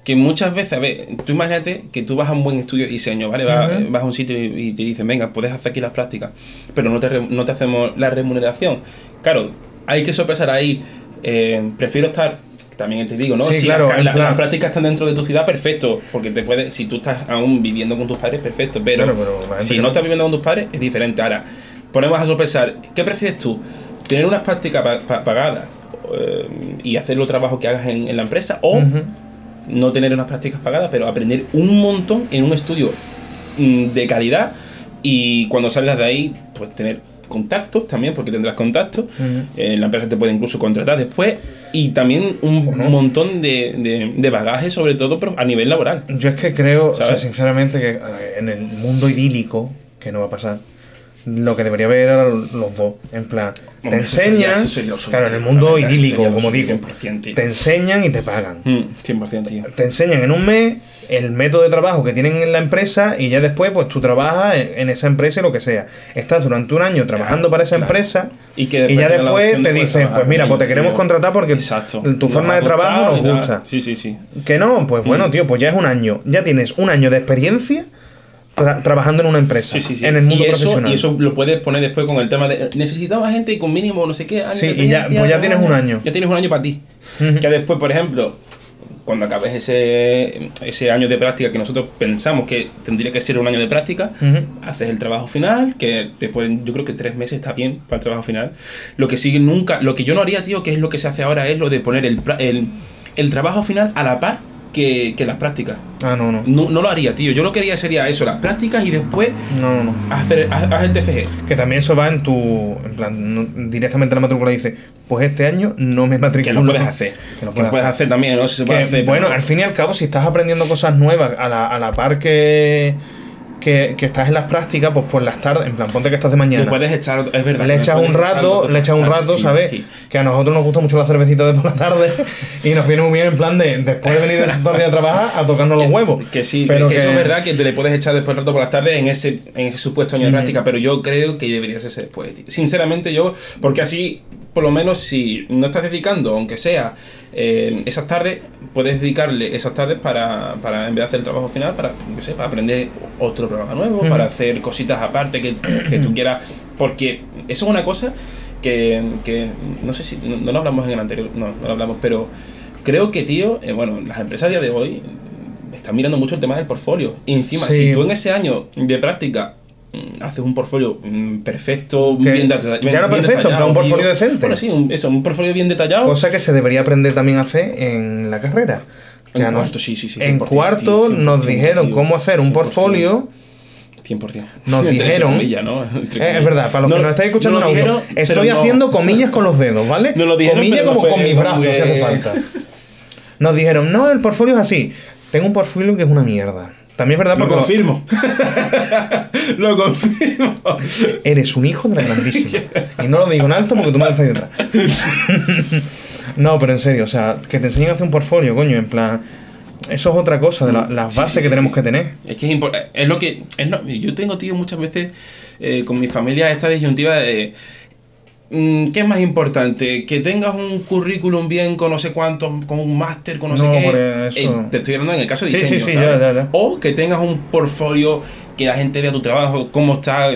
que muchas veces, a ver, tú imagínate que tú vas a un buen estudio de diseño, ¿vale? Vas, Ujú. vas a un sitio y, y te dicen, venga, puedes hacer aquí las prácticas, pero no te, no te hacemos la remuneración. Claro, hay que sopesar ahí. eh, prefiero estar, también te digo, ¿no? Sí, si claro, las, la- prácticas están dentro de tu ciudad, perfecto, porque te puedes, si tú estás aún viviendo con tus padres, perfecto, pero, Claro, si no estás viviendo con tus padres, es diferente. Ahora, ponemos a sopesar, ¿qué prefieres tú? ¿Tener unas prácticas pa- pa- pagadas eh, y hacer los trabajos que hagas en, en la empresa o. no tener unas prácticas pagadas, pero aprender un montón en un estudio mm, de calidad y cuando salgas de ahí, pues tener contactos también, porque tendrás contactos. Eh, la empresa te puede incluso contratar después y también un montón de, de- de bagaje, sobre todo pero a nivel laboral. Yo es que creo, o sea, sinceramente, que eh, en el mundo idílico, que no va a pasar, lo que debería haber era los dos. En plan, te Hombre, eso sería- enseñan, eso sería claro, en el mundo idílico, como digo, 100%, tío. te enseñan y te pagan. Mm, 100%, tío. Te enseñan en un mes el método de trabajo que tienen en la empresa y ya después pues tú trabajas en, esa empresa y lo que sea. Estás durante un año trabajando para esa claro. empresa Y que y, ya después te dicen, pues mira, pues te queremos tío. contratar porque Exacto. tu forma de trabajo nos gusta. Sí, sí, sí. Que no, pues Mm. bueno, tío, pues ya es un año. Ya tienes un año de experiencia tra- trabajando en una empresa. Sí, sí, sí. En el mundo y, eso, profesional. y eso lo puedes poner después con el tema de necesitaba gente y con mínimo no sé qué. Sí, y ya- pues ya tienes un año. Ya tienes un año para ti. Ujú. Que después, por ejemplo, cuando acabes ese, ese año de práctica que nosotros pensamos que tendría que ser un año de práctica, Ujú. haces el trabajo final, que te pueden, yo creo que tres meses está bien para el trabajo final. Lo que sigue nunca, lo que yo no haría, tío, que es lo que se hace ahora, es lo de poner el, el, el trabajo final a la par que, que las prácticas. Ah, no, no. No, no lo haría, tío. Yo lo que haría sería eso, las prácticas y después No, no, no. hacer, haz, el TFG. Que también eso va en tu. En plan, no- directamente en la matrícula dice: Pues este año no me Que matriculo. lo puedes hacer. Que lo Que lo puedes hacer también, ¿no? Si se puede Que, hacer. bueno, pero- al fin y al cabo, si estás aprendiendo cosas nuevas a la, a la par que, que, que estás en las prácticas, pues por las tardes, en plan, ponte que estás de mañana. le puedes echar, es verdad. le echas un echar rato, otro le echas un echar, rato, ¿sabes? sí. Que a nosotros nos gusta mucho la cervecita de por la tarde y nos viene muy bien en plan de después de venir el día a trabajar a tocarnos los huevos. Que sí, pero que, eso es verdad que te le puedes echar después el rato por las tardes en ese, en ese supuesto año de práctica, pero yo creo que debería ser después, tío. Sinceramente, yo, porque así, por lo menos, si no estás dedicando, aunque sea eh, esas tardes, puedes dedicarle esas tardes para, para, en vez de hacer el trabajo final, para, yo sé, para aprender otro programa nuevo, para hacer cositas aparte que, que tú quieras, porque eso es una cosa que, que no sé si, no, no lo hablamos en el anterior, no, no lo hablamos, pero creo que, tío, eh, bueno, las empresas a día de hoy están mirando mucho el tema del portfolio. Y encima, Sí. si tú en ese año de práctica mm, haces un portfolio mm, perfecto, bien, deta- bien ya no perfecto, detallado, un portfolio tío. decente. Bueno, sí, un, eso, un portfolio bien detallado. Cosa que se debería aprender también a hacer en la carrera. En a nos- cuarto, sí, sí, sí, En 100%, cuarto tío, nos 100%, dijeron tío, cómo hacer un 100%. portfolio 100%. Nos dijeron. comillas, ¿no? Eh, es verdad, para los No- que nos estáis escuchando no audio, estoy pero no- haciendo comillas con los dedos, ¿vale? Nos lo dijeron, comillas pero no como fue- con mis brazos, si hace falta. Nos dijeron, no, el portfolio es así. Tengo un portfolio que es una mierda. También es verdad Lo porque confirmo. lo confirmo. eres un hijo de la grandísima. Y no lo digo en alto porque tú me lo estás detrás. no, pero en serio, o sea, que te enseñen a hacer un portfolio, coño, en plan. Eso es otra cosa de la- las Sí, bases sí, que tenemos que tener. Es que es importante. Es lo que. es lo- yo tengo, tío, muchas veces eh, con mi familia esta disyuntiva de. Mm, ¿Qué es más importante? ¿Que tengas un currículum bien con no sé cuánto, con un máster, con no, No, sé qué? eso. Eh, te estoy hablando en el caso de Sí, sí, sí, ¿sabes? ya, ya, ya. O que tengas un portfolio que la gente vea tu trabajo, cómo está,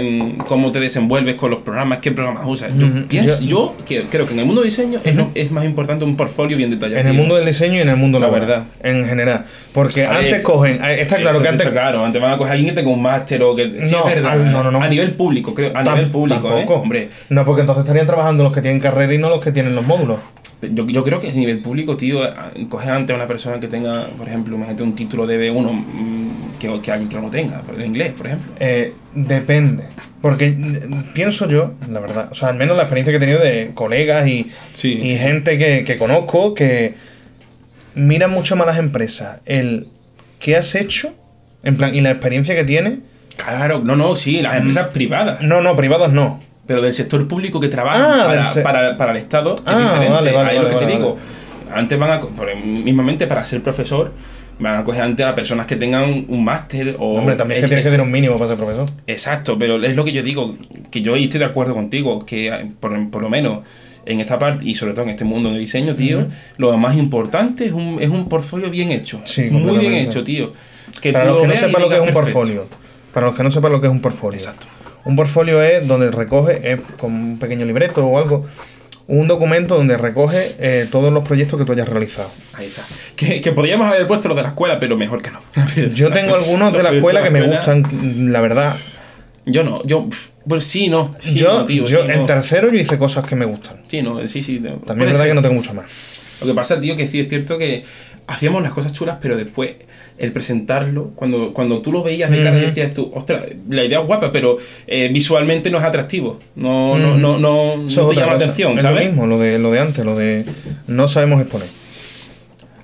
cómo te desenvuelves con los programas, qué programas usas. Yo Ujú, pienso, yo- yo, que- creo que en el mundo de diseño es, lo- es más importante un portfolio bien detallado. En el mundo del diseño y en el mundo La laboral. verdad. En general. Porque antes cogen. eh, Está claro que está antes. claro, antes van a coger a alguien que tenga un máster o que. Sí, No, es verdad. al- no, no, no. A nivel público, creo. A nivel público, ¿eh? tampoco. Hombre, No, porque entonces estarían trabajando los que tienen carrera y no los que tienen los módulos. yo, yo creo que a nivel público, tío, coger antes a una persona que tenga, por ejemplo, imagínate un título de B1 mm, que, que alguien que no lo tenga, en inglés, por ejemplo. Eh, depende. Porque mm, pienso yo, la verdad, o sea, al menos la experiencia que he tenido de colegas y, Sí, y sí, gente que, que conozco que miran mucho más las empresas el qué has hecho, en plan, y la experiencia que tienes. Claro, no, no, sí, las empresas privadas. No, no, privadas no. Pero del sector público que trabaja Ah, para, se- para, para el Estado es Ah, diferente. vale, vale, Ahí es lo vale, que te vale, digo. Antes van a. Mismamente para ser profesor, van a coger antes a personas que tengan un máster o. Hombre, también es que tienes que tener un mínimo para ser profesor. Exacto, pero es lo que yo digo, que yo estoy de acuerdo contigo, que eh, por, por lo menos en esta parte y sobre todo en este mundo del diseño, tío, lo más importante es un, es un portfolio bien hecho. Sí, muy bien hecho, tío. Que Para tú los lo que no sepan lo que es un portfolio. Para los que no sepan lo que es un portfolio. Exacto. Un portfolio es donde recoge, es con un pequeño libreto o algo, un documento donde recoge eh, todos los proyectos que tú hayas realizado. Ahí está. Que, que podríamos haber puesto los de la escuela, pero mejor que no. Yo tengo algunos de la escuela que me gustan, la verdad. Yo no, yo. Pues sí, no. Sí, yo, no, tío, yo sí, en no. tercero yo hice cosas que me gustan. Sí, no, sí, sí. También es verdad ser. que no tengo mucho más. Lo que pasa, tío, que sí es cierto que hacíamos las cosas chulas, pero después el presentarlo, cuando, cuando tú lo veías de cara Ujú. decías tú, ostras, la idea es guapa, pero eh, visualmente no es atractivo. No, no, no, no, no Eso es te otra llama la cosa. atención, es ¿sabes? lo mismo, lo de, lo de antes, lo de no sabemos exponer.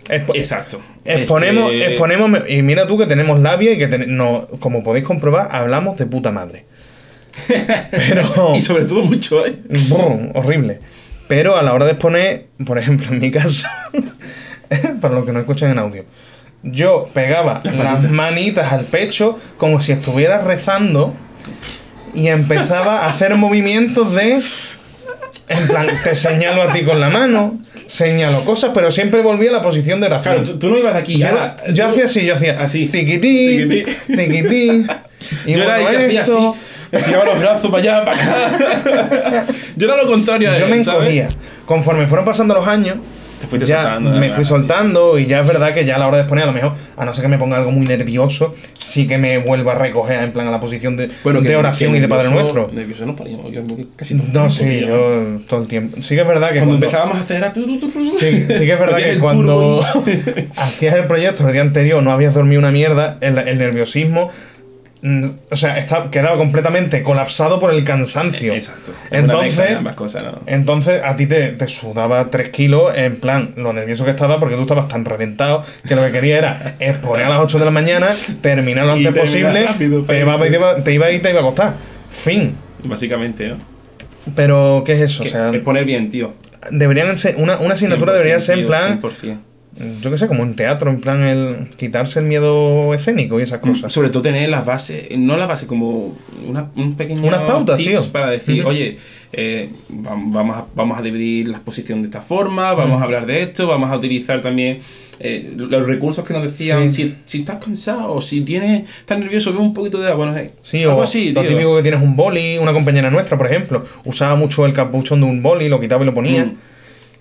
Expo- Exacto. Es exponemos, que- exponemos, y mira tú que tenemos labia y que ten- no, como podéis comprobar, hablamos de puta madre. Pero... Y sobre todo mucho, ¿eh? Horrible. Pero a la hora de exponer, por ejemplo, en mi caso, para los que no escuchan en audio, yo pegaba las manitas al pecho como si estuviera rezando y empezaba a hacer movimientos de. En plan, te señalo a ti con la mano, señalo cosas, pero siempre volvía a la posición de oración. Claro, tú, tú no ibas de aquí. yo, ahora, yo tú- hacía así, yo hacía Así. tiquití, Tiquití. y Yo era que hacía así, estiraba los brazos para allá, para acá. yo era lo contrario a Yo él, me ¿sabes? encogía. Conforme fueron pasando los años, Te fuiste ya soltando, me fui soltando y ya es verdad que ya a la hora de exponer, a lo mejor, a no ser que me ponga algo muy nervioso, sí que me vuelvo a recoger en plan a la posición de, Bueno, que- de oración que y de Padre Nuestro. Nervioso no paríamos, yo creo que casi todo el No, tiempo, sí, yo todo el tiempo. Sí que es verdad que Cuando cuando, empezábamos a hacer tu, Sí, sí que es verdad que cuando hacías el proyecto el día anterior, no habías dormido una mierda, el, el nerviosismo, o sea, está, quedaba completamente colapsado por el cansancio. Exacto. Mezcla de Entonces, ambas cosas, ¿no? entonces a ti te, te sudaba 3 kilos, en plan, lo nervioso que estaba, porque tú estabas tan reventado que lo que quería era exponer a las 8 de la mañana, terminar lo antes posible, rápido, te, iba, te, iba, te iba a ir y te iba a costar. Fin. Básicamente, ¿no? Pero, ¿qué es eso? O sea, es poner bien, tío. deberían ser, una, una asignatura debería 100%, ser en plan, 100%. Yo qué sé, como en teatro, en plan, el quitarse el miedo escénico y esas cosas. Sobre todo tener las bases, no las bases, como una, un pequeño Unas pautas, tips tío. para decir, oye, eh, vam- vamos, a, vamos a dividir la exposición de esta forma, vamos a hablar de esto, vamos a utilizar también eh, los recursos que nos decían, Sí. si, si estás cansado o si tienes, estás nervioso, ve un poquito de agua, no sé. Sí, algo o así, lo tío. típico que tienes un boli, una compañera nuestra, por ejemplo, usaba mucho el capuchón de un boli, lo quitaba y lo ponía. Mm.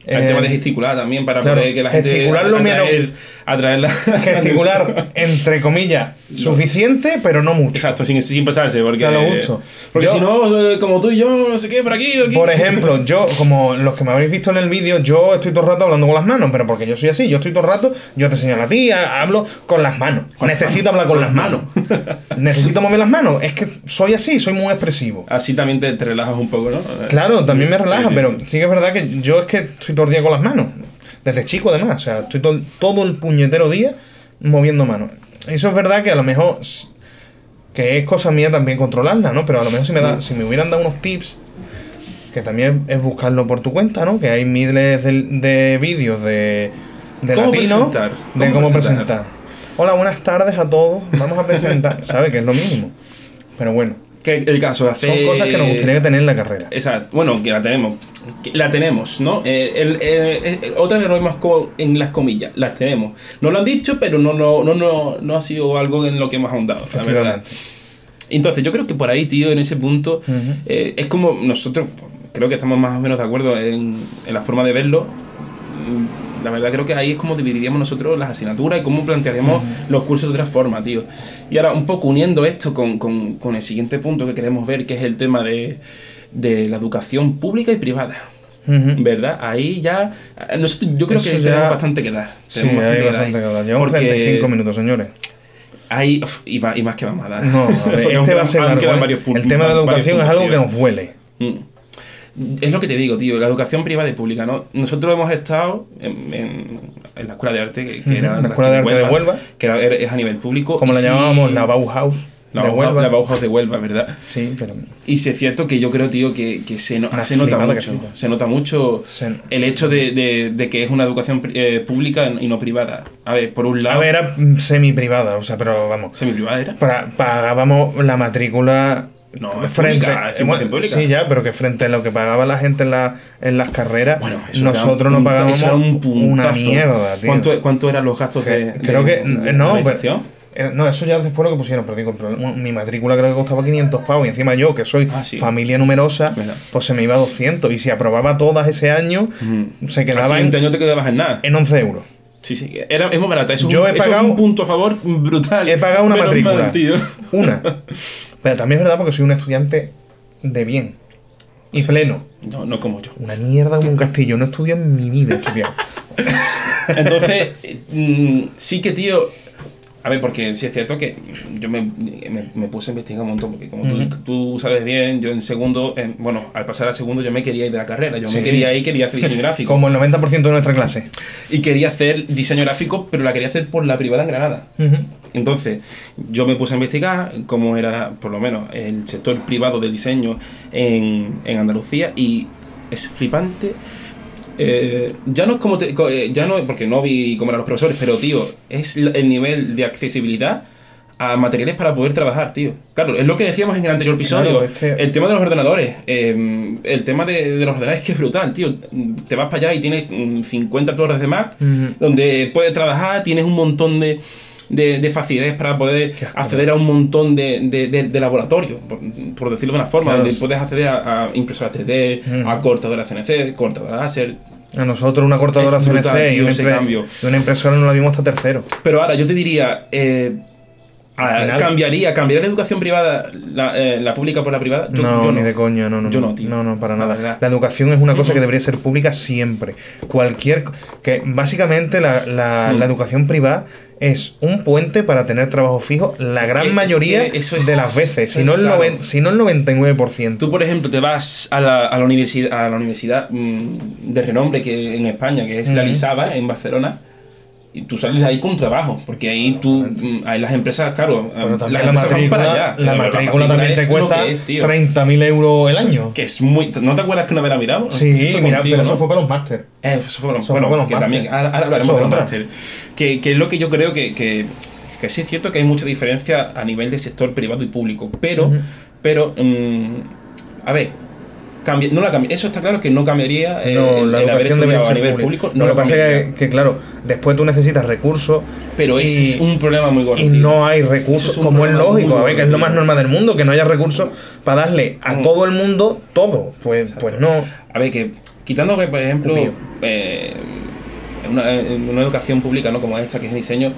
El Eh, tema de gesticular también para poder que la gente gesticular lo menos- atraer, atraer la. Gesticular, entre comillas, suficiente, pero no mucho. Exacto, sin, sin pasarse, porque. Gusto. Porque Yo- si no, como tú y yo, no sé qué, por aquí, por aquí. Por ejemplo, yo, como los que me habéis visto en el vídeo, yo estoy todo el rato hablando con las manos, pero porque yo soy así, yo estoy todo el rato, yo te señalo a ti, ha- hablo con las manos. Necesito hablar con las manos. Necesito mover las manos. Es que soy así, soy muy expresivo. Así también te, te relajas un poco, ¿no? Claro, también me relaja, sí, pero sí que es verdad que yo es que estoy todo el día con las manos. Desde chico, además. O sea, estoy todo, todo el puñetero día moviendo manos. Eso es verdad que a lo mejor. Que es cosa mía también controlarla, ¿no? Pero a lo mejor si me, da, si me hubieran dado unos tips. Que también es buscarlo por tu cuenta, ¿no? Que hay miles de, de vídeos de, de ¿Cómo latino presentar? de ¿Cómo cómo presentar? presentar. Hola, buenas tardes a todos. Vamos a presentar. ¿Sabes? Que es lo mínimo. Pero bueno, Que el caso de hacer. son cosas que nos gustaría tener en la carrera. Exacto. Bueno, que la tenemos. Que la tenemos, ¿no? Eh, el- eh, eh, otra vez lo vemos en las comillas. Las tenemos. No lo han dicho, pero no, no, no, no, no ha sido algo en lo que hemos ahondado, la verdad. Entonces, yo creo que por ahí, tío, en ese punto, eh, es como nosotros, creo que estamos más o menos de acuerdo en, en la forma de verlo. La verdad, creo que ahí es como dividiríamos nosotros las asignaturas y cómo plantearíamos los cursos de otra forma, tío. Y ahora, un poco uniendo esto con, con- con el siguiente punto que queremos ver, que es el tema de, de la educación pública y privada. ¿Verdad? Ahí ya. eh, yo creo Eso que ya- tenemos bastante que dar. Sí, Tenemos hay bastante bastante que dar. Llevamos Porque 35 minutos, señores. Hay, uf, y, va- y más que vamos a dar. No, a ver, este va a ser largo, ¿eh? El tema de la educación es algo que nos duele. Mm. Es lo que te digo, tío, la educación privada y pública, ¿no? Nosotros hemos estado en, en- en la escuela de arte, que, era la Escuela de Arte de Huelva. que era, es a nivel público. Como la sí- llamábamos, la Bauhaus la de Bauhaus, Huelva. la Bauhaus de Huelva, ¿verdad? Sí, pero Y sí es cierto que yo creo, tío, que, que se, no- Una se nota que mucho. Se nota mucho el hecho de, de- de que es una educación eh, pública y no privada. A ver, por un lado, a ver, era semi privada, o sea, pero vamos. semi-privada era. Para- pagábamos la matrícula No, es frente pública, es bueno, 100% pública. Sí, ya, pero que frente a lo que pagaba la gente en, la, en las carreras, Bueno, nosotros no pagábamos un una mierda, tío. ¿Cuánto, ¿Cuánto eran los gastos de, Creo de- que de no, la pero-? Eh, No, eso ya después lo que pusieron, pero digo, pero mi matrícula creo que costaba 500 pavos y encima yo, que soy Ah, sí. familia numerosa, pues se me iba a 200 y si aprobaba todas ese año, se quedaba en, año te quedabas en nada. en 11 euros. Sí, sí, era, es muy barata. Eso, es Yo un- he eso es pagado- un punto a favor brutal. He pagado una matrícula. mal. Una. Pero también es verdad porque soy un estudiante de bien. Y pleno. No, no como yo. Una mierda como un castillo. No estudio en mi vida, estudiado. Entonces, mm, sí que, tío. A ver, porque sí es cierto que yo me, me- me puse a investigar un montón, porque como tú- sabes bien, yo en segundo, en- bueno, al pasar al segundo yo me quería ir de la carrera, yo Sí. me quería ir, quería hacer diseño gráfico. Como el 90% de nuestra clase. Y quería hacer diseño gráfico, pero la quería hacer por la privada en Granada. Entonces, yo me puse a investigar cómo era, por lo menos, el sector privado del diseño en, en Andalucía y es flipante. Eh, ya no es como te- eh, ya no porque no vi cómo eran los profesores, pero tío, es el nivel de accesibilidad a materiales para poder trabajar, tío. Claro, es lo que decíamos en el anterior episodio. Claro, es que- El tema de los ordenadores, eh, el tema de, de los ordenadores es que es brutal, tío. Te vas para allá y tienes mm, 50 torres de Mac donde puedes trabajar, tienes un montón de, de, de facilidades para poder acceder a un montón de, de, de- laboratorios, por, por decirlo de una forma, Claro, donde puedes acceder a, a impresoras 3D, Mm. a cortadoras CNC, cortadoras láser. A nosotros una cortadora CNC y, una ese cambio. y una impresora no la vimos hasta tercero. Pero ahora yo te diría, eh, final- ¿cambiaría, ¿cambiaría la educación privada, la, eh, la pública por la privada? Yo, no, yo ni de coña, no, no. Yo no, tío. No, no, para nada. La educación es una cosa Mm. que debería ser pública siempre. Cualquier. que Básicamente la, la- Mm. la educación privada es un puente para tener trabajo fijo la gran que- es mayoría que eso es- de las veces. Si no, el claro. noven- si no el 99%. Tú, por ejemplo, te vas a la, a la universidad, a la universidad mm, de renombre que en España, que es la. Lisaba, en Barcelona, y tú sales de ahí con trabajo, porque ahí tú, ahí las empresas, claro, Pero las la empresas van para matrícula, allá. la Pero matrícula también te cuesta que es, tío. 30.000 euros el año. Que es muy... ¿No te acuerdas que una vez la miramos? Sí, mira, contigo, pero ¿no? eso fue para los máster. Eh, eso fue, Eso bueno, fue con los que también, ahora, ahora hablaremos Eso de los máster. Que, que es lo que yo creo que, que, que sí es cierto que hay mucha diferencia a nivel de sector privado y público. Pero, Ujú. pero mm, a ver, cambia, no la cambia. Eso está claro que no cambiaría eh, No, la el haber estudiado a nivel público. No lo que pasa es que, que, claro, después tú necesitas recursos. Pero ese es un problema muy gordo. Y no hay recursos, es como es lógico, ver, que es lo más normal del mundo, que no haya recursos para darle a Mm. todo el mundo todo. Pues, pues no. A ver, que quitando que, por ejemplo, eh, una, una educación pública, ¿no? Como esta, que es diseño,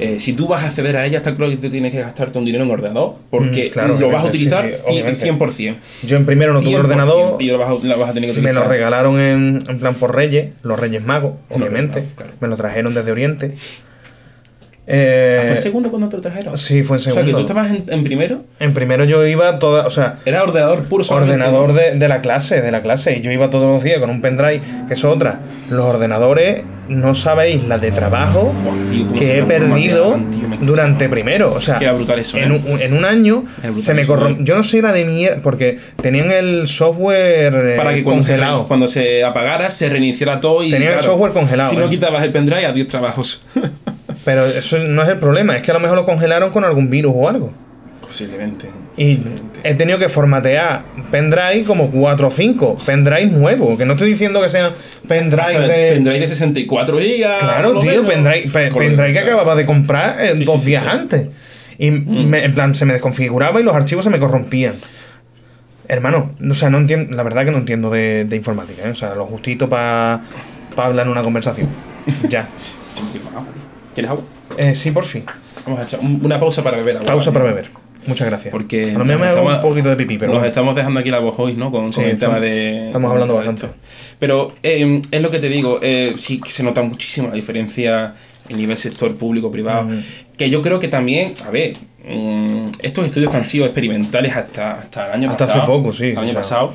eh, si tú vas a acceder a ella, está claro que tú tienes que gastarte un dinero en ordenador, porque Mm, claro, lo vas a utilizar sí, sí, cien- obviamente. 100%. Yo en primero no tuve 100%, ordenador, Y lo vas a, lo vas a tener que me lo regalaron en, en plan por Reyes, los Reyes Magos, obviamente. Claro. Me lo trajeron desde Oriente. Ah, Eh, ¿Fue el segundo cuando te lo trajeron? sí, fue en O sea, que segundo. tú estabas en, en primero, En primero yo iba toda, o sea, era ordenador puro ordenador de, de la clase, de la clase, y yo iba todos los días con un pendrive, que es otra. Los ordenadores, no sabéis la de trabajo Buah, tío, cómo se que he perdido tío, durante primero. O sea, que era brutal eso, en, ¿eh? un, en un año Es se me corrompió. ¿eh? Yo no sé la de mierda, porque tenían el software eh, Para que cuando se, congelado. cuando se apagara se reiniciara todo y. Tenía el software congelado, Si no quitabas el pendrive, adiós trabajos. Pero eso no es el problema, es que a lo mejor lo congelaron con algún virus o algo. Posiblemente. Y he tenido que formatear pendrive como 4 o 5, pendrive nuevos, que no estoy diciendo que sean pendrive el de... pendrive de 64 gigas. Claro, tío, pendrive, pe- pendrive que acababa de comprar Sí, dos sí, días sí. antes. Y me- en plan, se me desconfiguraba y los archivos se me corrompían. Hermano, o sea, no entiendo, la verdad que no entiendo de, de informática, ¿eh? O sea, lo justito para hablar en una conversación. ya. ¿Quieres agua? Eh, sí, por fin. Vamos a echar un- una pausa para beber agua. Pausa para beber. Muchas gracias. Porque me nos un estamos- poquito de pipí, pero Nos bueno. estamos dejando aquí la voz hoy, ¿no? Con, el estamos- tema de. estamos hablando bastante. esto. Pero eh, es lo que te digo, eh, sí que se nota muchísimo la diferencia en nivel sector público-privado. Mm. Que yo creo que también, a ver, mm, estos estudios que han sido experimentales hasta, hasta el año Hasta pasado. hace poco, sí, El año sea. pasado.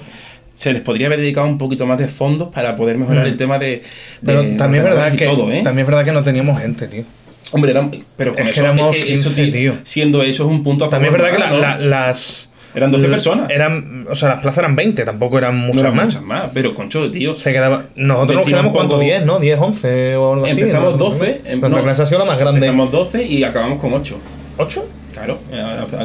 Se les podría haber dedicado un poquito más de fondos para poder mejorar Mm. el tema de. Pero de también es verdad que todo, ¿eh? también es verdad que no teníamos gente, tío. Hombre, eran, pero que eso, éramos es que eso, 15, tío, tío. siendo eso es un punto a También es favor verdad que la- ¿no? la- las Eran 12 l- personas. Eran, o sea, las plazas eran 20, tampoco eran no muchas eran más. muchas más, pero concho, tío. Se quedaba, nosotros nos quedamos cuánto 10, ¿no? 10, 11 o algo así. Empezamos ¿no? 12, em- Nuestra no. clase ha sido la más grande. Empezamos 12 y acabamos con 8. ¿8? Claro, eh,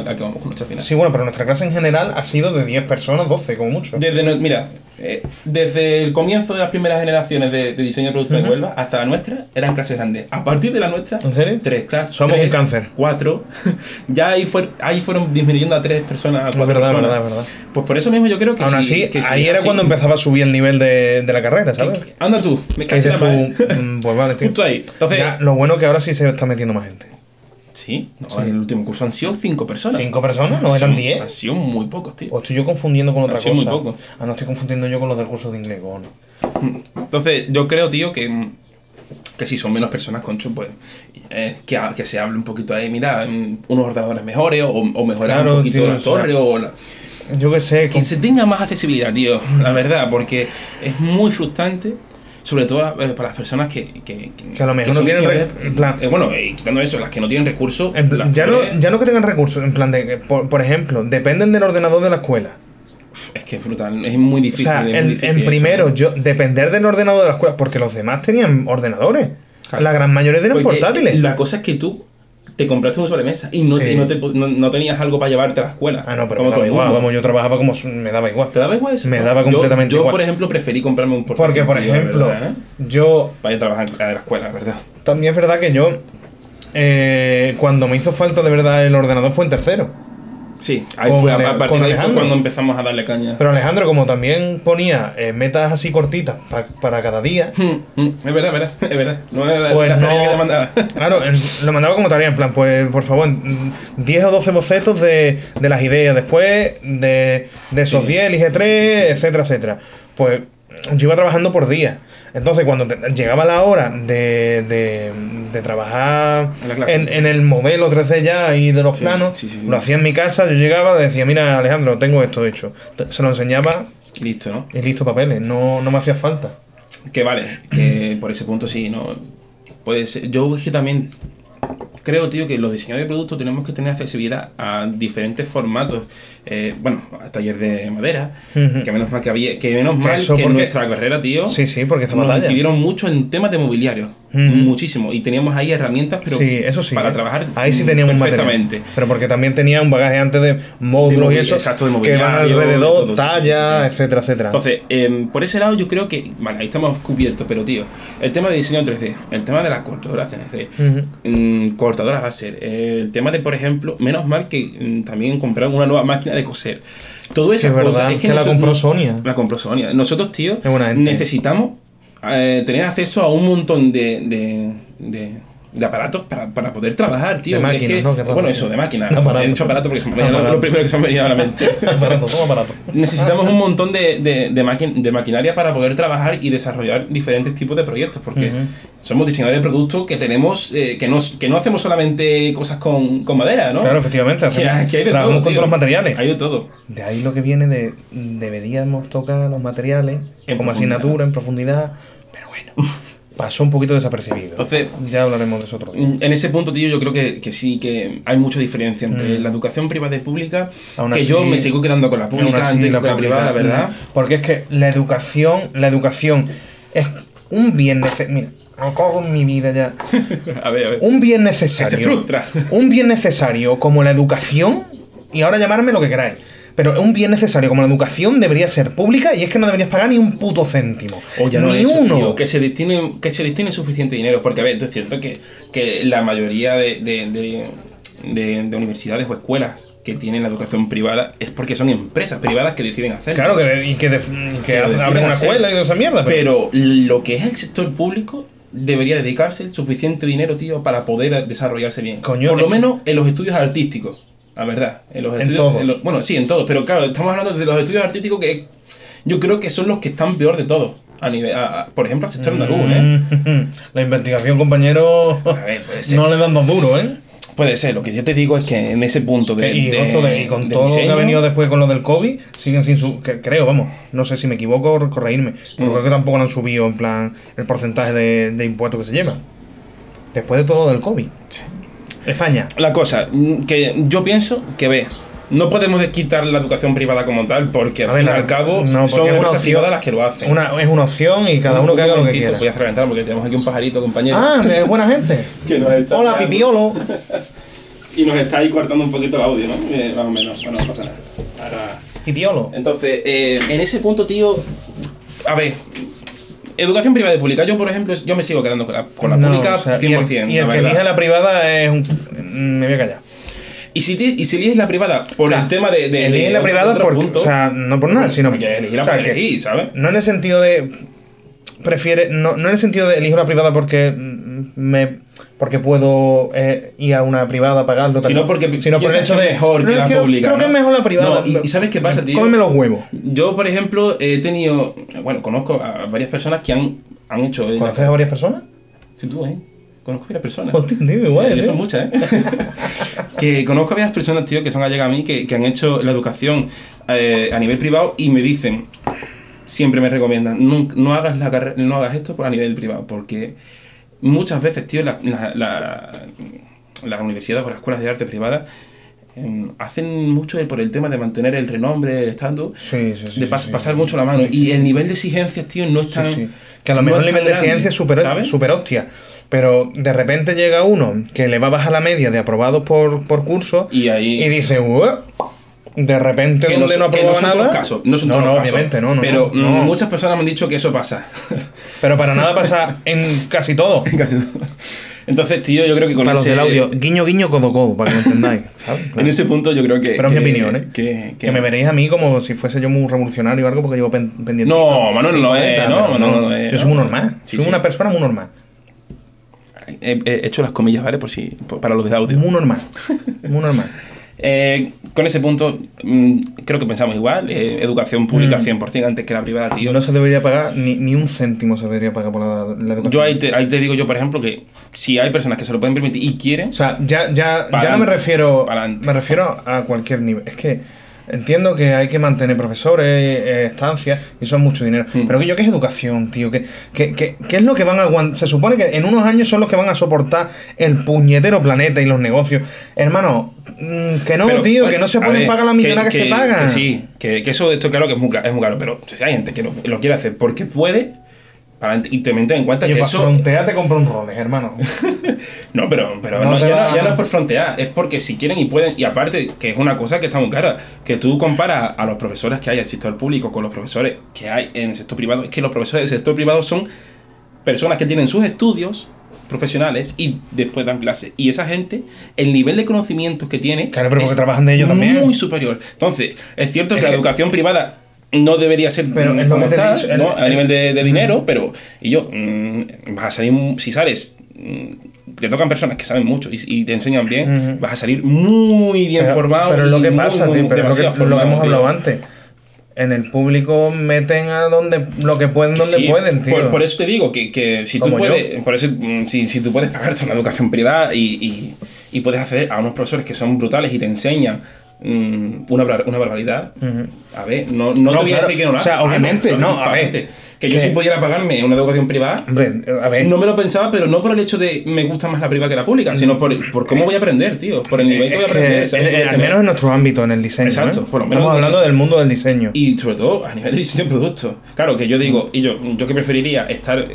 acabamos con 8 al final. Sí, bueno, pero nuestra clase en general ha sido de 10 personas, 12 como mucho. Desde, no- mira, eh, desde el comienzo de las primeras generaciones de, de diseño de productos de. Huelva hasta la nuestra eran clases grandes. A partir de la nuestra, ¿En serio? tres clases. Somos tres, un cáncer. Cuatro. ya ahí, fue, ahí fueron disminuyendo a tres personas, a cuatro verdad, personas. verdad, verdad. Pues por eso mismo yo creo que Aún sí, así, que sí, ahí era así. cuando empezaba a subir el nivel de, de la carrera, ¿sabes? Anda tú, me caché tú, mm, pues vale, tío. Justo ahí. Entonces, Ya, lo bueno que ahora sí se está metiendo más gente. Sí, no, en el último curso han sido cinco personas. ¿Cinco personas? ¿No eran 10? Han sido muy pocos, tío. ¿O estoy yo confundiendo con otra Ha sido muy cosa? Ah, no, estoy confundiendo yo con los del curso de inglés, cojones. Entonces, yo creo, tío, que, que si son menos personas, concho, pues eh, que, que se hable un poquito ahí, mira, mm, unos ordenadores mejores o, o mejorar Claro, un poquito tío, la o torre o la- Yo qué sé, que se tenga más accesibilidad, tío, la verdad, porque es muy frustrante. Sobre todo eh, para las personas que, que, Que a lo mejor no tienen en plan- eh, bueno, y quitando eso, las que no tienen recursos. En plan, las ya, no, ya no que tengan recursos, en plan de por, por ejemplo, dependen del ordenador de la escuela. Es que es brutal, es muy O difícil. sea, es muy en, difícil en eso. primero, yo depender del ordenador de la escuela, porque los demás tenían ordenadores. Claro. La gran mayoría tenían Porque portátiles. La cosa es que tú te compraste un sobremesa y no, Sí. te- no, te no- no tenías algo para llevarte a la escuela. Ah, no, pero como me daba igual. Vamos, yo trabajaba como me daba igual. ¿Te daba igual eso? Me daba Yo- completamente yo, igual. por ejemplo, preferí comprarme un portátil. Porque, por ejemplo, verdad, ¿eh? yo Para ir a trabajar a la escuela, ¿verdad? también es verdad que yo, eh, cuando me hizo falta de verdad el ordenador fue en tercero. Sí, ahí fue, a, partir de ahí fue cuando empezamos a darle caña. Pero Alejandro, como también ponía eh, metas así cortitas pa- para cada día, Mm, mm, es verdad, es verdad, es verdad. No era Pues la tarea no- que te mandaba. Claro, lo mandaba como tarea, en plan, pues por favor, mm, 10 o 12 bocetos de, de las ideas, después de, de esos Sí. 10 elige 3, etcétera, etcétera. Pues yo iba trabajando por día. Entonces, cuando te- llegaba la hora de, de, de trabajar En en, el modelo 3D ya y de los Sí, planos, sí, sí, sí. lo hacía en mi casa, yo llegaba, decía, mira Alejandro, tengo esto hecho. Se lo enseñaba Listo, ¿no? y listo papeles, no, no me hacía falta. Que vale, que por ese punto sí, ¿no? Puede ser. Yo que también creo, tío, que los diseñadores de productos tenemos que tener accesibilidad a diferentes formatos. Eh, bueno, a taller de madera, que menos mal que había, que menos Que mal que en porque- nuestra carrera, tío, Sí, sí, porque nos batalla. incidieron mucho en temas de mobiliario. Muchísimo. Y teníamos ahí herramientas, pero sí, eso sí. para ¿eh? trabajar Ahí sí teníamos perfectamente. material. Pero porque también tenía un bagaje antes de módulos De y eso. exacto, de que van alrededor, todo, talla, sí, etcétera, etcétera. Entonces, em, por ese lado yo creo que, vale, ahí estamos cubiertos, pero tío, el tema de diseño 3D, el tema de las cortadoras CNC, Ujú. mm, cortadoras láser, el tema de, por ejemplo, menos mal que mm, también compraron una nueva máquina de coser. Todo esas es verdad, cosas. que la nosotros- compró Sonia. La compró Sonia. Nosotros, tío, necesitamos eh, tener acceso a un montón de, de, de, de aparatos para, para poder trabajar, tío. De Es máquinas, que- ¿no? Bueno, eso, de máquinas. De. He dicho aparato porque se me Aparato. lo primero que se me venido a la mente. Aparato, toma aparato. Necesitamos un montón de, de, de, maqui- de maquinaria para poder trabajar y desarrollar diferentes tipos de proyectos, porque Ujú. somos diseñadores de productos que tenemos, eh, que, no, que no hacemos solamente cosas con, con madera, ¿no? Claro, efectivamente. Que, que hay de todo. con tío. todos los materiales. Hay de todo. De ahí lo que viene de deberíamos tocar los materiales En como asignatura, en profundidad. Pero bueno, pasó un poquito desapercibido. Entonces, ya hablaremos de eso otro día. En ese punto, tío, yo creo que, que sí, que hay mucha diferencia entre Mm. la educación privada y pública, Aún que así- yo me sigo quedando con la pública así, antes que con la pública, privada, la verdad. Porque es que la educación, la educación es un bien necesario. Mira, me cago en mi vida ya. a ver, a ver. Un bien necesario. se frustra. Un bien necesario como la educación, y ahora llamarme lo que queráis. Pero un bien necesario como la educación debería ser pública y es que no deberías pagar ni un puto céntimo. O ya no ni es eso, uno. tío, que se destine, que se destine suficiente dinero. Porque, a ver, es cierto que, que la mayoría de, de, de- de- de universidades o escuelas que tienen la educación privada es porque son empresas privadas que deciden hacerlo. Claro, que, de- y que, de- que Que abren una hacer. escuela y de esa mierda. Pero, Pero lo que es el sector público debería dedicarse el suficiente dinero, tío, para poder desarrollarse bien. Coño, Por lo es- menos en los estudios artísticos. La verdad. En los En estudios. todos. en los- bueno, sí, en todos. Pero claro, estamos hablando de los estudios artísticos que yo creo que son los que están peor de todos. A nivel, a- a- por ejemplo, al sector andaluz, ¿eh? Mm, La investigación, compañero, A ver, puede ser. no le dan dos duros, ¿eh? Puede ser. Lo que yo te digo es que en ese punto de. y, de- con todo- y con de todo lo que ha venido después con lo del COVID, siguen sin su. que- creo, vamos, no sé si me equivoco, corregirme. Pero Mm. creo que tampoco le han subido en plan el porcentaje de, impuestos que se llevan. Después de todo lo del COVID. España. La cosa, mm, que yo pienso que ve. No podemos quitar la educación privada como tal, porque al ver, fin y al cabo no, son empresas privadas las que lo hacen. Una, es una opción y cada Un- uno un que haga lo que quiera. Voy a reventar porque tenemos aquí un pajarito, compañero. Ah, es buena gente. que nos está Hola, pipiolo. Y nos está ahí cortando un poquito el audio, ¿no? Eh, más o menos, bueno, no pasa nada. Ahora- Pipiolo. Entonces, eh, en ese punto, tío, a ver, educación privada y pública. Yo, por ejemplo, yo me sigo quedando con la, con la No, pública o sea, 100%. Y el, y el la que elige la privada es un. Me voy a callar. Y si, y si eliges la privada por O sea, el tema de. de elige de la privada punto, o sea, no por nada, pues, sino. porque elegir la o sea, para que- elegir, ¿sabes? No en el sentido de. Prefiere. No, no en el sentido de elijo la privada porque me. Porque puedo eh, ir a una privada a pagarlo. Sino porque sino por el hecho que de. mejor que no, la creo, pública, Creo que ¿no? es mejor la privada. Y- y ¿sabes qué pasa, tío? Cómeme los huevos. Yo, por ejemplo, he tenido. Bueno, conozco a varias personas que han, han hecho. ¿Conoces a varias personas? Sí, tú, ¿eh? Conozco a varias personas. Tío, igual, Eh, son muchas, ¿eh? que conozco a varias personas, tío, que son allegadas a mí, que, que han hecho la educación eh, a nivel privado y me dicen, siempre me recomiendan, no, no hagas la carre- no hagas esto por a nivel privado, porque muchas veces, tío, la, la, la, las universidades o las escuelas de arte privadas em, hacen mucho por el tema de mantener el renombre, el estatus, Sí, sí, sí. de pas- pasar mucho la mano. Y el nivel de exigencias, tío, no es tan... Que a lo mejor el nivel de ciencia es super hostia. Pero de repente llega uno que le va a bajar la media de aprobados por, por curso Y ahí... y dice, "Ué", de repente que no, donde no, son- que no son nada. los casos. No son no, todos no, los casos. obviamente, no, no. Pero no, no. muchas personas me han dicho que eso pasa. Pero para nada pasa en casi todo. Casi todo. Entonces, tío, yo creo que con Para los ese, del audio, guiño, guiño, codo, codo, para que lo entendáis. ¿sabes? En ese punto yo creo que... Pero es mi que- opinión, ¿eh? Que, Que me veréis a mí como si fuese yo muy revolucionario o algo porque llevo pen- pendiente. No, Manuel no lo es, no, Manuel no lo es, Yo soy no. muy normal. Sí, soy sí. una persona muy normal. He, he hecho las comillas, ¿vale? Por si, para los de audio. Muy normal. Muy normal. Eh, con ese punto, mm, creo que pensamos igual. eh, educación pública Mm. 100% antes que la privada, tío. No se debería pagar ni, ni un céntimo se debería pagar por la, la educación. Yo ahí te, ahí te digo yo, por ejemplo, que si hay personas que se lo pueden permitir y quieren, O sea, ya, ya, ya no me refiero. Me refiero a cualquier nivel. Es que entiendo que hay que mantener profesores, eh, estancias, y eso es mucho dinero. Mm. Pero que yo, ¿qué es educación, tío? ¿Qué, qué, qué- qué es lo que van a aguantar? Se supone que en unos años son los que van a soportar el puñetero planeta y los negocios. Hermano, mm, que no, Pero, tío, que no se pueden ver, pagar la millonada que, se pagan. que sí, que, que eso esto claro que es muy, es muy caro, pero si hay gente que lo, lo quiere hacer porque puede, para, y te en cuenta Oye, que eso... frontear te compro un Rolex, hermano. No, pero, pero No ya, va- no, ya no es por frontear, es porque si quieren y pueden, y aparte, que es una cosa que está muy clara, que tú comparas a los profesores que hay en el sector público con los profesores que hay en el sector privado, es que los profesores del sector privado son personas que tienen sus estudios profesionales y después dan clases. Y esa gente, el nivel de conocimientos que tiene Claro, pero porque trabajan de ello también. muy superior. Entonces, es cierto Es que, la educación privada no debería ser Pero mm, es lo como que te he está, dicho, ¿no? el- a nivel de, de dinero, pero y yo mm, vas a salir si sales mm, te tocan personas que saben mucho y, y te enseñan bien, vas a salir muy bien Pero- formado. Pero es lo que pasa, muy, tío, pero lo que, lo que hemos tío. hablado antes. En el público meten a donde lo que pueden donde Sí, pueden, tío. Por, por eso te digo que, que si tú yo. puedes, por eso, mm, si, si tú puedes pagarte una educación privada y, y, y puedes acceder a unos profesores que son brutales y te enseñan mm, una, una barbaridad, a ver, no, no, No, te voy a claro, decir que no lo o sea, hagas. Ah, obviamente, claro, no, a ver. Que yo que- si pudiera pagarme una educación privada, Hombre, a ver. no me lo pensaba, pero no por el hecho de me gusta más la privada que la pública, sino por, por cómo voy a aprender, tío. Por el nivel que es voy a que, aprender. Que voy a al menos en nuestro ámbito, en el diseño. Exacto, por lo menos Estamos hablando del mundo del diseño. Y sobre todo a nivel de diseño de producto. Claro, que yo digo, y yo, yo que preferiría estar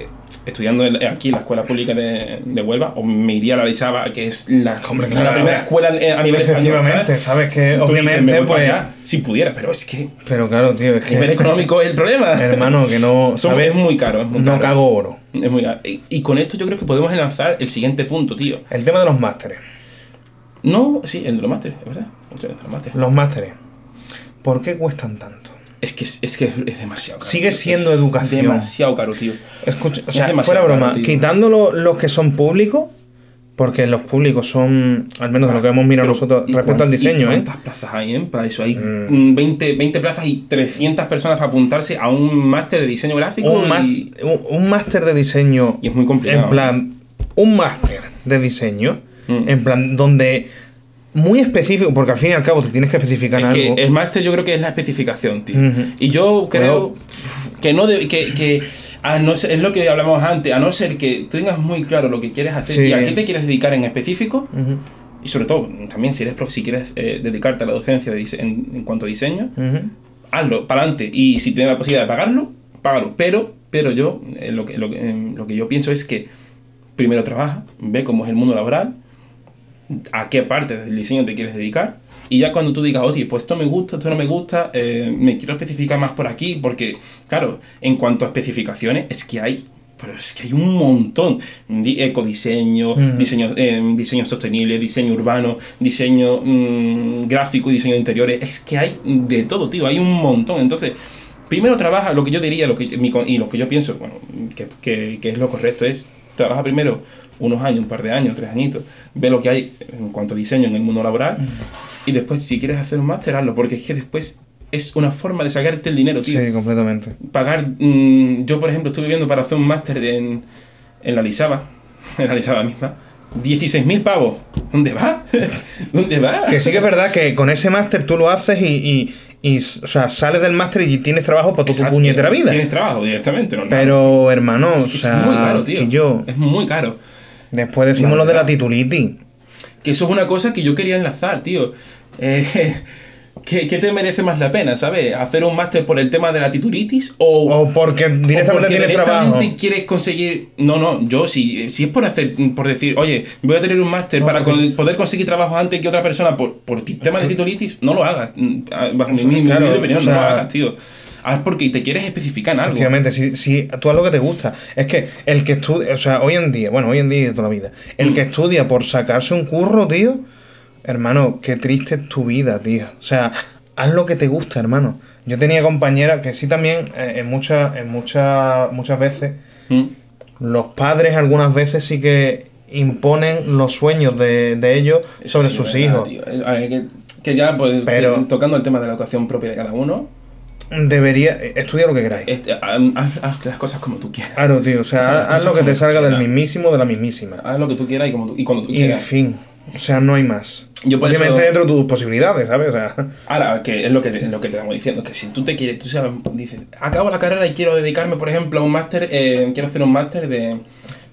estudiando aquí en la escuela pública de, de Huelva, o me iría a la Lisaba, que es la, Hombre, claro, primera escuela eh, a nivel español. Efectivamente, sabes que obviamente, pues. si pudiera, pero es que Pero claro, tío, es a nivel que. económico es el problema. Hermano, que no. ¿sabes? es muy caro, es muy No caro. cago oro. Es muy caro. Y, y con esto yo creo que podemos enlazar el siguiente punto, tío. El tema de los másteres. No, sí, el de los másteres, es verdad. El de los másteres. Los másteres. ¿Por qué cuestan tanto? Es que es, es que es, es demasiado caro. Sigue Es siendo educación. Demasiado caro, tío. Escucha, o Es sea, fuera broma, caro, quitando lo- los que son públicos, porque los públicos son, al menos de lo que hemos mirado Pero, nosotros ¿y respecto al cuán- y diseño, ¿eh? ¿Cuántas plazas hay, eh? Para eso hay mm, 20, 20 plazas y 300 personas para apuntarse a un máster de diseño gráfico. Y, un máster de diseño, y es muy complicado. en plan, un máster de diseño, Mm. en plan, donde muy específico, porque al fin y al cabo te tienes que especificar Es algo. que el máster yo creo que es la especificación, tío. Ujú. Y yo creo Bueno. que no de- que, que a no ser, es lo que hablamos antes, a no ser que tengas muy claro lo que quieres hacer Sí. y a qué te quieres dedicar en específico, Ujú, y sobre todo también si eres prof, si quieres eh, dedicarte a la docencia de en, en cuanto a diseño, ujú. hazlo, para adelante. Y si tienes la posibilidad de pagarlo, págalo. Pero, pero yo, eh, lo, que, lo, eh, lo que yo pienso es que primero trabaja, ve cómo es el mundo laboral, a qué parte del diseño te quieres dedicar. Y ya cuando tú digas, oye, pues esto me gusta, esto no me gusta, eh, me quiero especificar más por aquí, porque, claro, en cuanto a especificaciones, es que hay, pero es que hay un montón. Di- ecodiseño, diseño, eh, diseño sostenible, diseño urbano, diseño mm, gráfico y diseño de interiores. Es que hay de todo, tío, hay un montón. Entonces, primero trabaja, lo que yo diría lo que, mi y lo que yo pienso, bueno, que, que- que es lo correcto, es trabaja primero unos años, un par de años, tres añitos, ve lo que hay en cuanto a diseño en el mundo laboral y después si quieres hacer un máster, hazlo, porque es que después es una forma de sacarte el dinero, tío. Sí, completamente. Pagar, mm, yo por ejemplo estuve viendo para hacer un máster en, en la Lisaba, en la Lisaba misma, 16.000 pavos. ¿Dónde va? ¿Dónde va? Que sí que es verdad que con ese máster tú lo haces y, y, y, o sea, sales del máster y tienes trabajo para tu puñetera vida. Tienes trabajo directamente, ¿no? Pero, hermano, es, o que es sea, muy caro, tío. que yo, Es muy caro. Después decimos lo de la titulitis. Que eso es una cosa que yo quería enlazar, tío. Eh, ¿qué, qué te merece más la pena, sabes? ¿Hacer un máster por el tema de la titulitis o, O porque o directamente porque tienes trabajo. quieres conseguir... No, no, yo si, si es por hacer, por decir, oye, voy a tener un máster No, para con- poder conseguir trabajo antes que otra persona por, por tema de titulitis, no lo hagas. Mm, Bajo mi, mi Claro, humilde opinión, o no lo hagas, tío. Haz porque te quieres especificar en algo. Efectivamente, si, si tú haz lo que te gusta. Es que el que estudia, o sea, hoy en día, bueno, hoy en día y de toda la vida, el Mm. que estudia por sacarse un curro, tío, hermano, qué triste es tu vida, tío. O sea, haz lo que te gusta, hermano. Yo tenía compañeras que sí también, eh, en muchas, en muchas, muchas veces, Mm. los padres algunas veces sí que imponen los sueños de, de ellos Eso sobre sí, sus verdad, hijos. tío. A ver, que, que ya, pues, Pero- tocando el tema de la educación propia de cada uno, Debería, estudiar lo que queráis. este, haz, haz las cosas como tú quieras. Claro, tío, o sea, haz, lo que te salga del quieras. mismísimo de la mismísima. Haz lo que tú quieras y, como tú- y cuando tú Y quieras. fin. O sea, no hay más. Yo por Obviamente eso- dentro de tus posibilidades, ¿sabes? O sea, Ahora, que es lo que, te, es lo que te estamos diciendo, que si tú te quieres, tú sabes, dices, acabo la carrera y quiero dedicarme, por ejemplo, a un máster, eh, quiero hacer un máster de,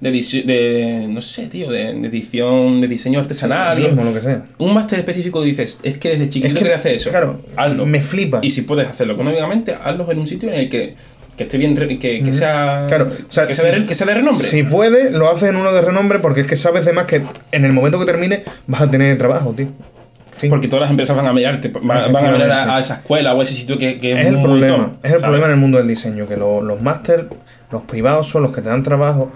de, de, no sé, tío, de, de edición, de diseño artesanal. mismo, lo que sea. Un máster específico dices, es que desde chiquito Es que, quería hacer eso. claro, hazlo. me flipa. Y si puedes hacerlo económicamente, hazlo en un sitio en el que, que esté bien, que, que sea, Claro, o sea, que, sea de, que sea renombre. Si puedes, lo haces en uno de renombre porque es que sabes de más que en el momento que termine vas a tener trabajo, tío. Fin. Porque todas las empresas van a mirarte, van, van a mirar a, esa escuela o a ese sitio que, que es el muy problema. top, es el ¿sabes? problema en el mundo del diseño, que lo- los máster, los privados son los que te dan trabajo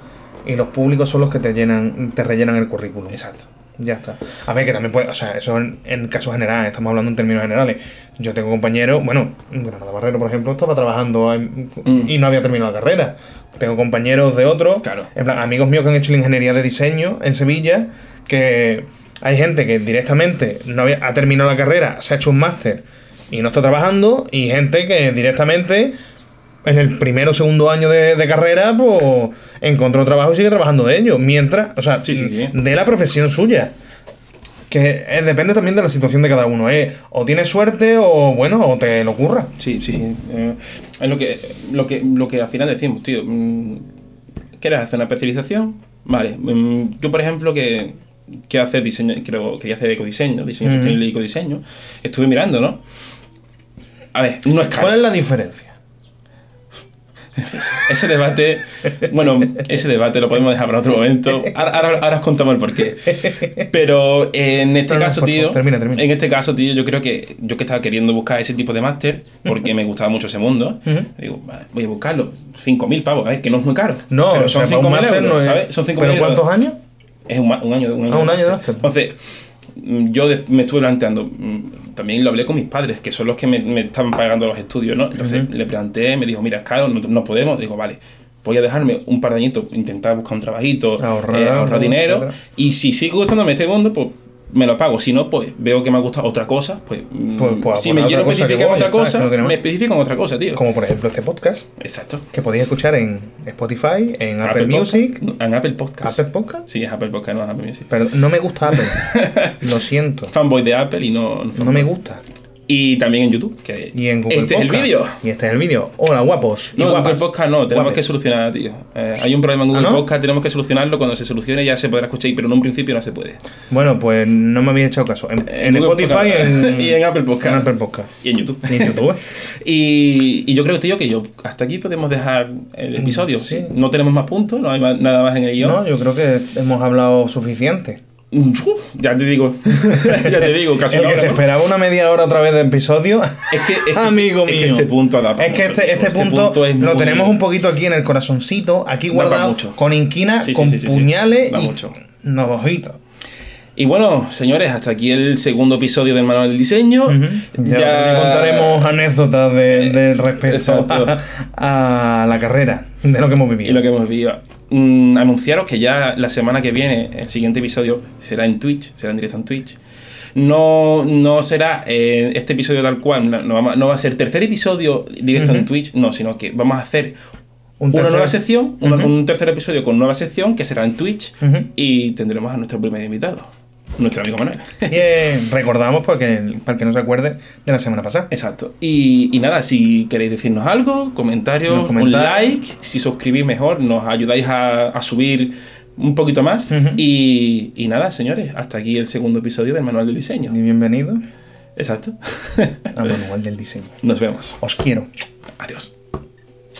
y los públicos son los que te llenan, te rellenan el currículum. Exacto. Ya está. A ver, que también puede, o sea, eso en, en casos generales, estamos hablando en términos generales. Yo tengo compañeros, bueno, Granada Barrero, por ejemplo, estaba trabajando en- Mm. y no había terminado la carrera. Tengo compañeros de otros, Claro. en plan, amigos míos que han hecho la ingeniería de diseño en Sevilla, que hay gente que directamente no había, ha terminado la carrera, se ha hecho un máster y no está trabajando, y gente que directamente en el primero o segundo año de, de carrera, pues encontró trabajo y sigue trabajando de ello. Mientras, o sea, Sí, sí, sí. de la profesión suya. Que eh, depende también de la situación de cada uno. ¿eh? O tienes suerte o, bueno, o te lo ocurra. Sí, sí, sí. Eh, es lo que, lo, que, lo que al final decimos, tío. mm, ¿Quieres hacer una especialización? Vale. mm, Yo, por ejemplo, que, que hacer diseño, creo, quería hacer ecodiseño, diseño Ujú. sostenible y ecodiseño, estuve mirando, ¿no? A ver, no es caro. ¿Cuál es la diferencia? Ese debate, bueno, ese debate lo podemos dejar para otro momento. Ahora, ahora, ahora os contamos el porqué. Pero en este No, no, caso, por tío, termina, termina. en este caso, tío, yo creo que yo que estaba queriendo buscar ese tipo de máster porque me gustaba mucho ese mundo. Ujú. Digo, vale, voy a buscarlo. 5.000 pavos, es que no es muy caro. No, pero son para un 5.000 máster euros, no es- ¿sabes? Son 5.000 ¿Pero euros. cuántos años? Es un, un año de un año. Ah, un año de máster. Entonces, yo me estuve planteando, mm, también lo hablé con mis padres, que son los que me, me estaban pagando los estudios, ¿no? Entonces le planteé, me dijo, mira, es caro, no, no podemos. Digo, vale, voy a dejarme un par de añitos, intentar buscar un trabajito, Ahorrar, eh, ahorrar dinero, y si sigue gustándome este mundo, pues me lo pago. Si no, pues veo que me ha gustado otra cosa, pues, mm, Pues- pues si me quiero otra cosa especificar en voy, otra cosa, no me especifico en otra cosa, tío. Como por ejemplo este podcast, Exacto. que podéis escuchar en Spotify, en Apple. Music. En Apple Podcast. ¿Apple Podcast? Sí, es Apple Podcast, no es Apple Music. Pero no me gusta Apple. Lo siento. Fanboy de Apple y no... No me gusta. Y también en YouTube. Que Y en Google este es el Podcast. vídeo. Y este es el vídeo. Hola, guapos. y No, en Google guapas. Podcast no, tenemos Guapes. que solucionar, tío. Eh, hay un problema en Google ¿Ah, no? Podcast, tenemos que solucionarlo. Cuando se solucione ya se podrá escuchar, pero en un principio no se puede. Bueno, pues no me habéis echado caso. En, Spotify Podcast. en, y en Apple Podcast. en Apple Podcast. Y en YouTube. Y en YouTube. y, y yo creo, tío, que yo hasta aquí podemos dejar el episodio. Mm, sí. No tenemos más puntos, no hay más- nada más en el guion. No, yo creo que hemos hablado suficiente. Uf, ya te digo, ya te digo, casi El que hora, se ¿no? esperaba una media hora otra vez de episodio. Es que, es que- Amigo es que mío. este punto da para Es que mucho, este, tío. este, punto, es lo tenemos un poquito aquí en el corazoncito, aquí guardado, mucho. con inquina, Sí, sí, con sí, puñales y mucho. navajitas. Y bueno, señores, hasta aquí el segundo episodio del manual del diseño. Ya, ya contaremos anécdotas de, de respecto a, a la carrera, de lo que hemos y vivido. lo que hemos vivido. Mm, anunciaros que ya la semana que viene, el siguiente episodio será en Twitch, será en directo en Twitch. No, no será eh, este episodio tal cual, no, no va a ser tercer episodio directo en. Twitch, no, sino que vamos a hacer Un una nueva sección, un tercer episodio con nueva sección que será en Twitch y tendremos a nuestro primer invitado, nuestro amigo Manuel. Bien, recordamos porque, para el que no se acuerde de la semana pasada. Exacto. Y, y nada, si queréis decirnos algo, comentarios, un like, si suscribís mejor, nos ayudáis a, a subir un poquito más. Y, y nada, señores, hasta aquí el segundo episodio del Manual del Diseño. Y bienvenido Exacto. a Manual del Diseño. Nos vemos. Os quiero. Adiós.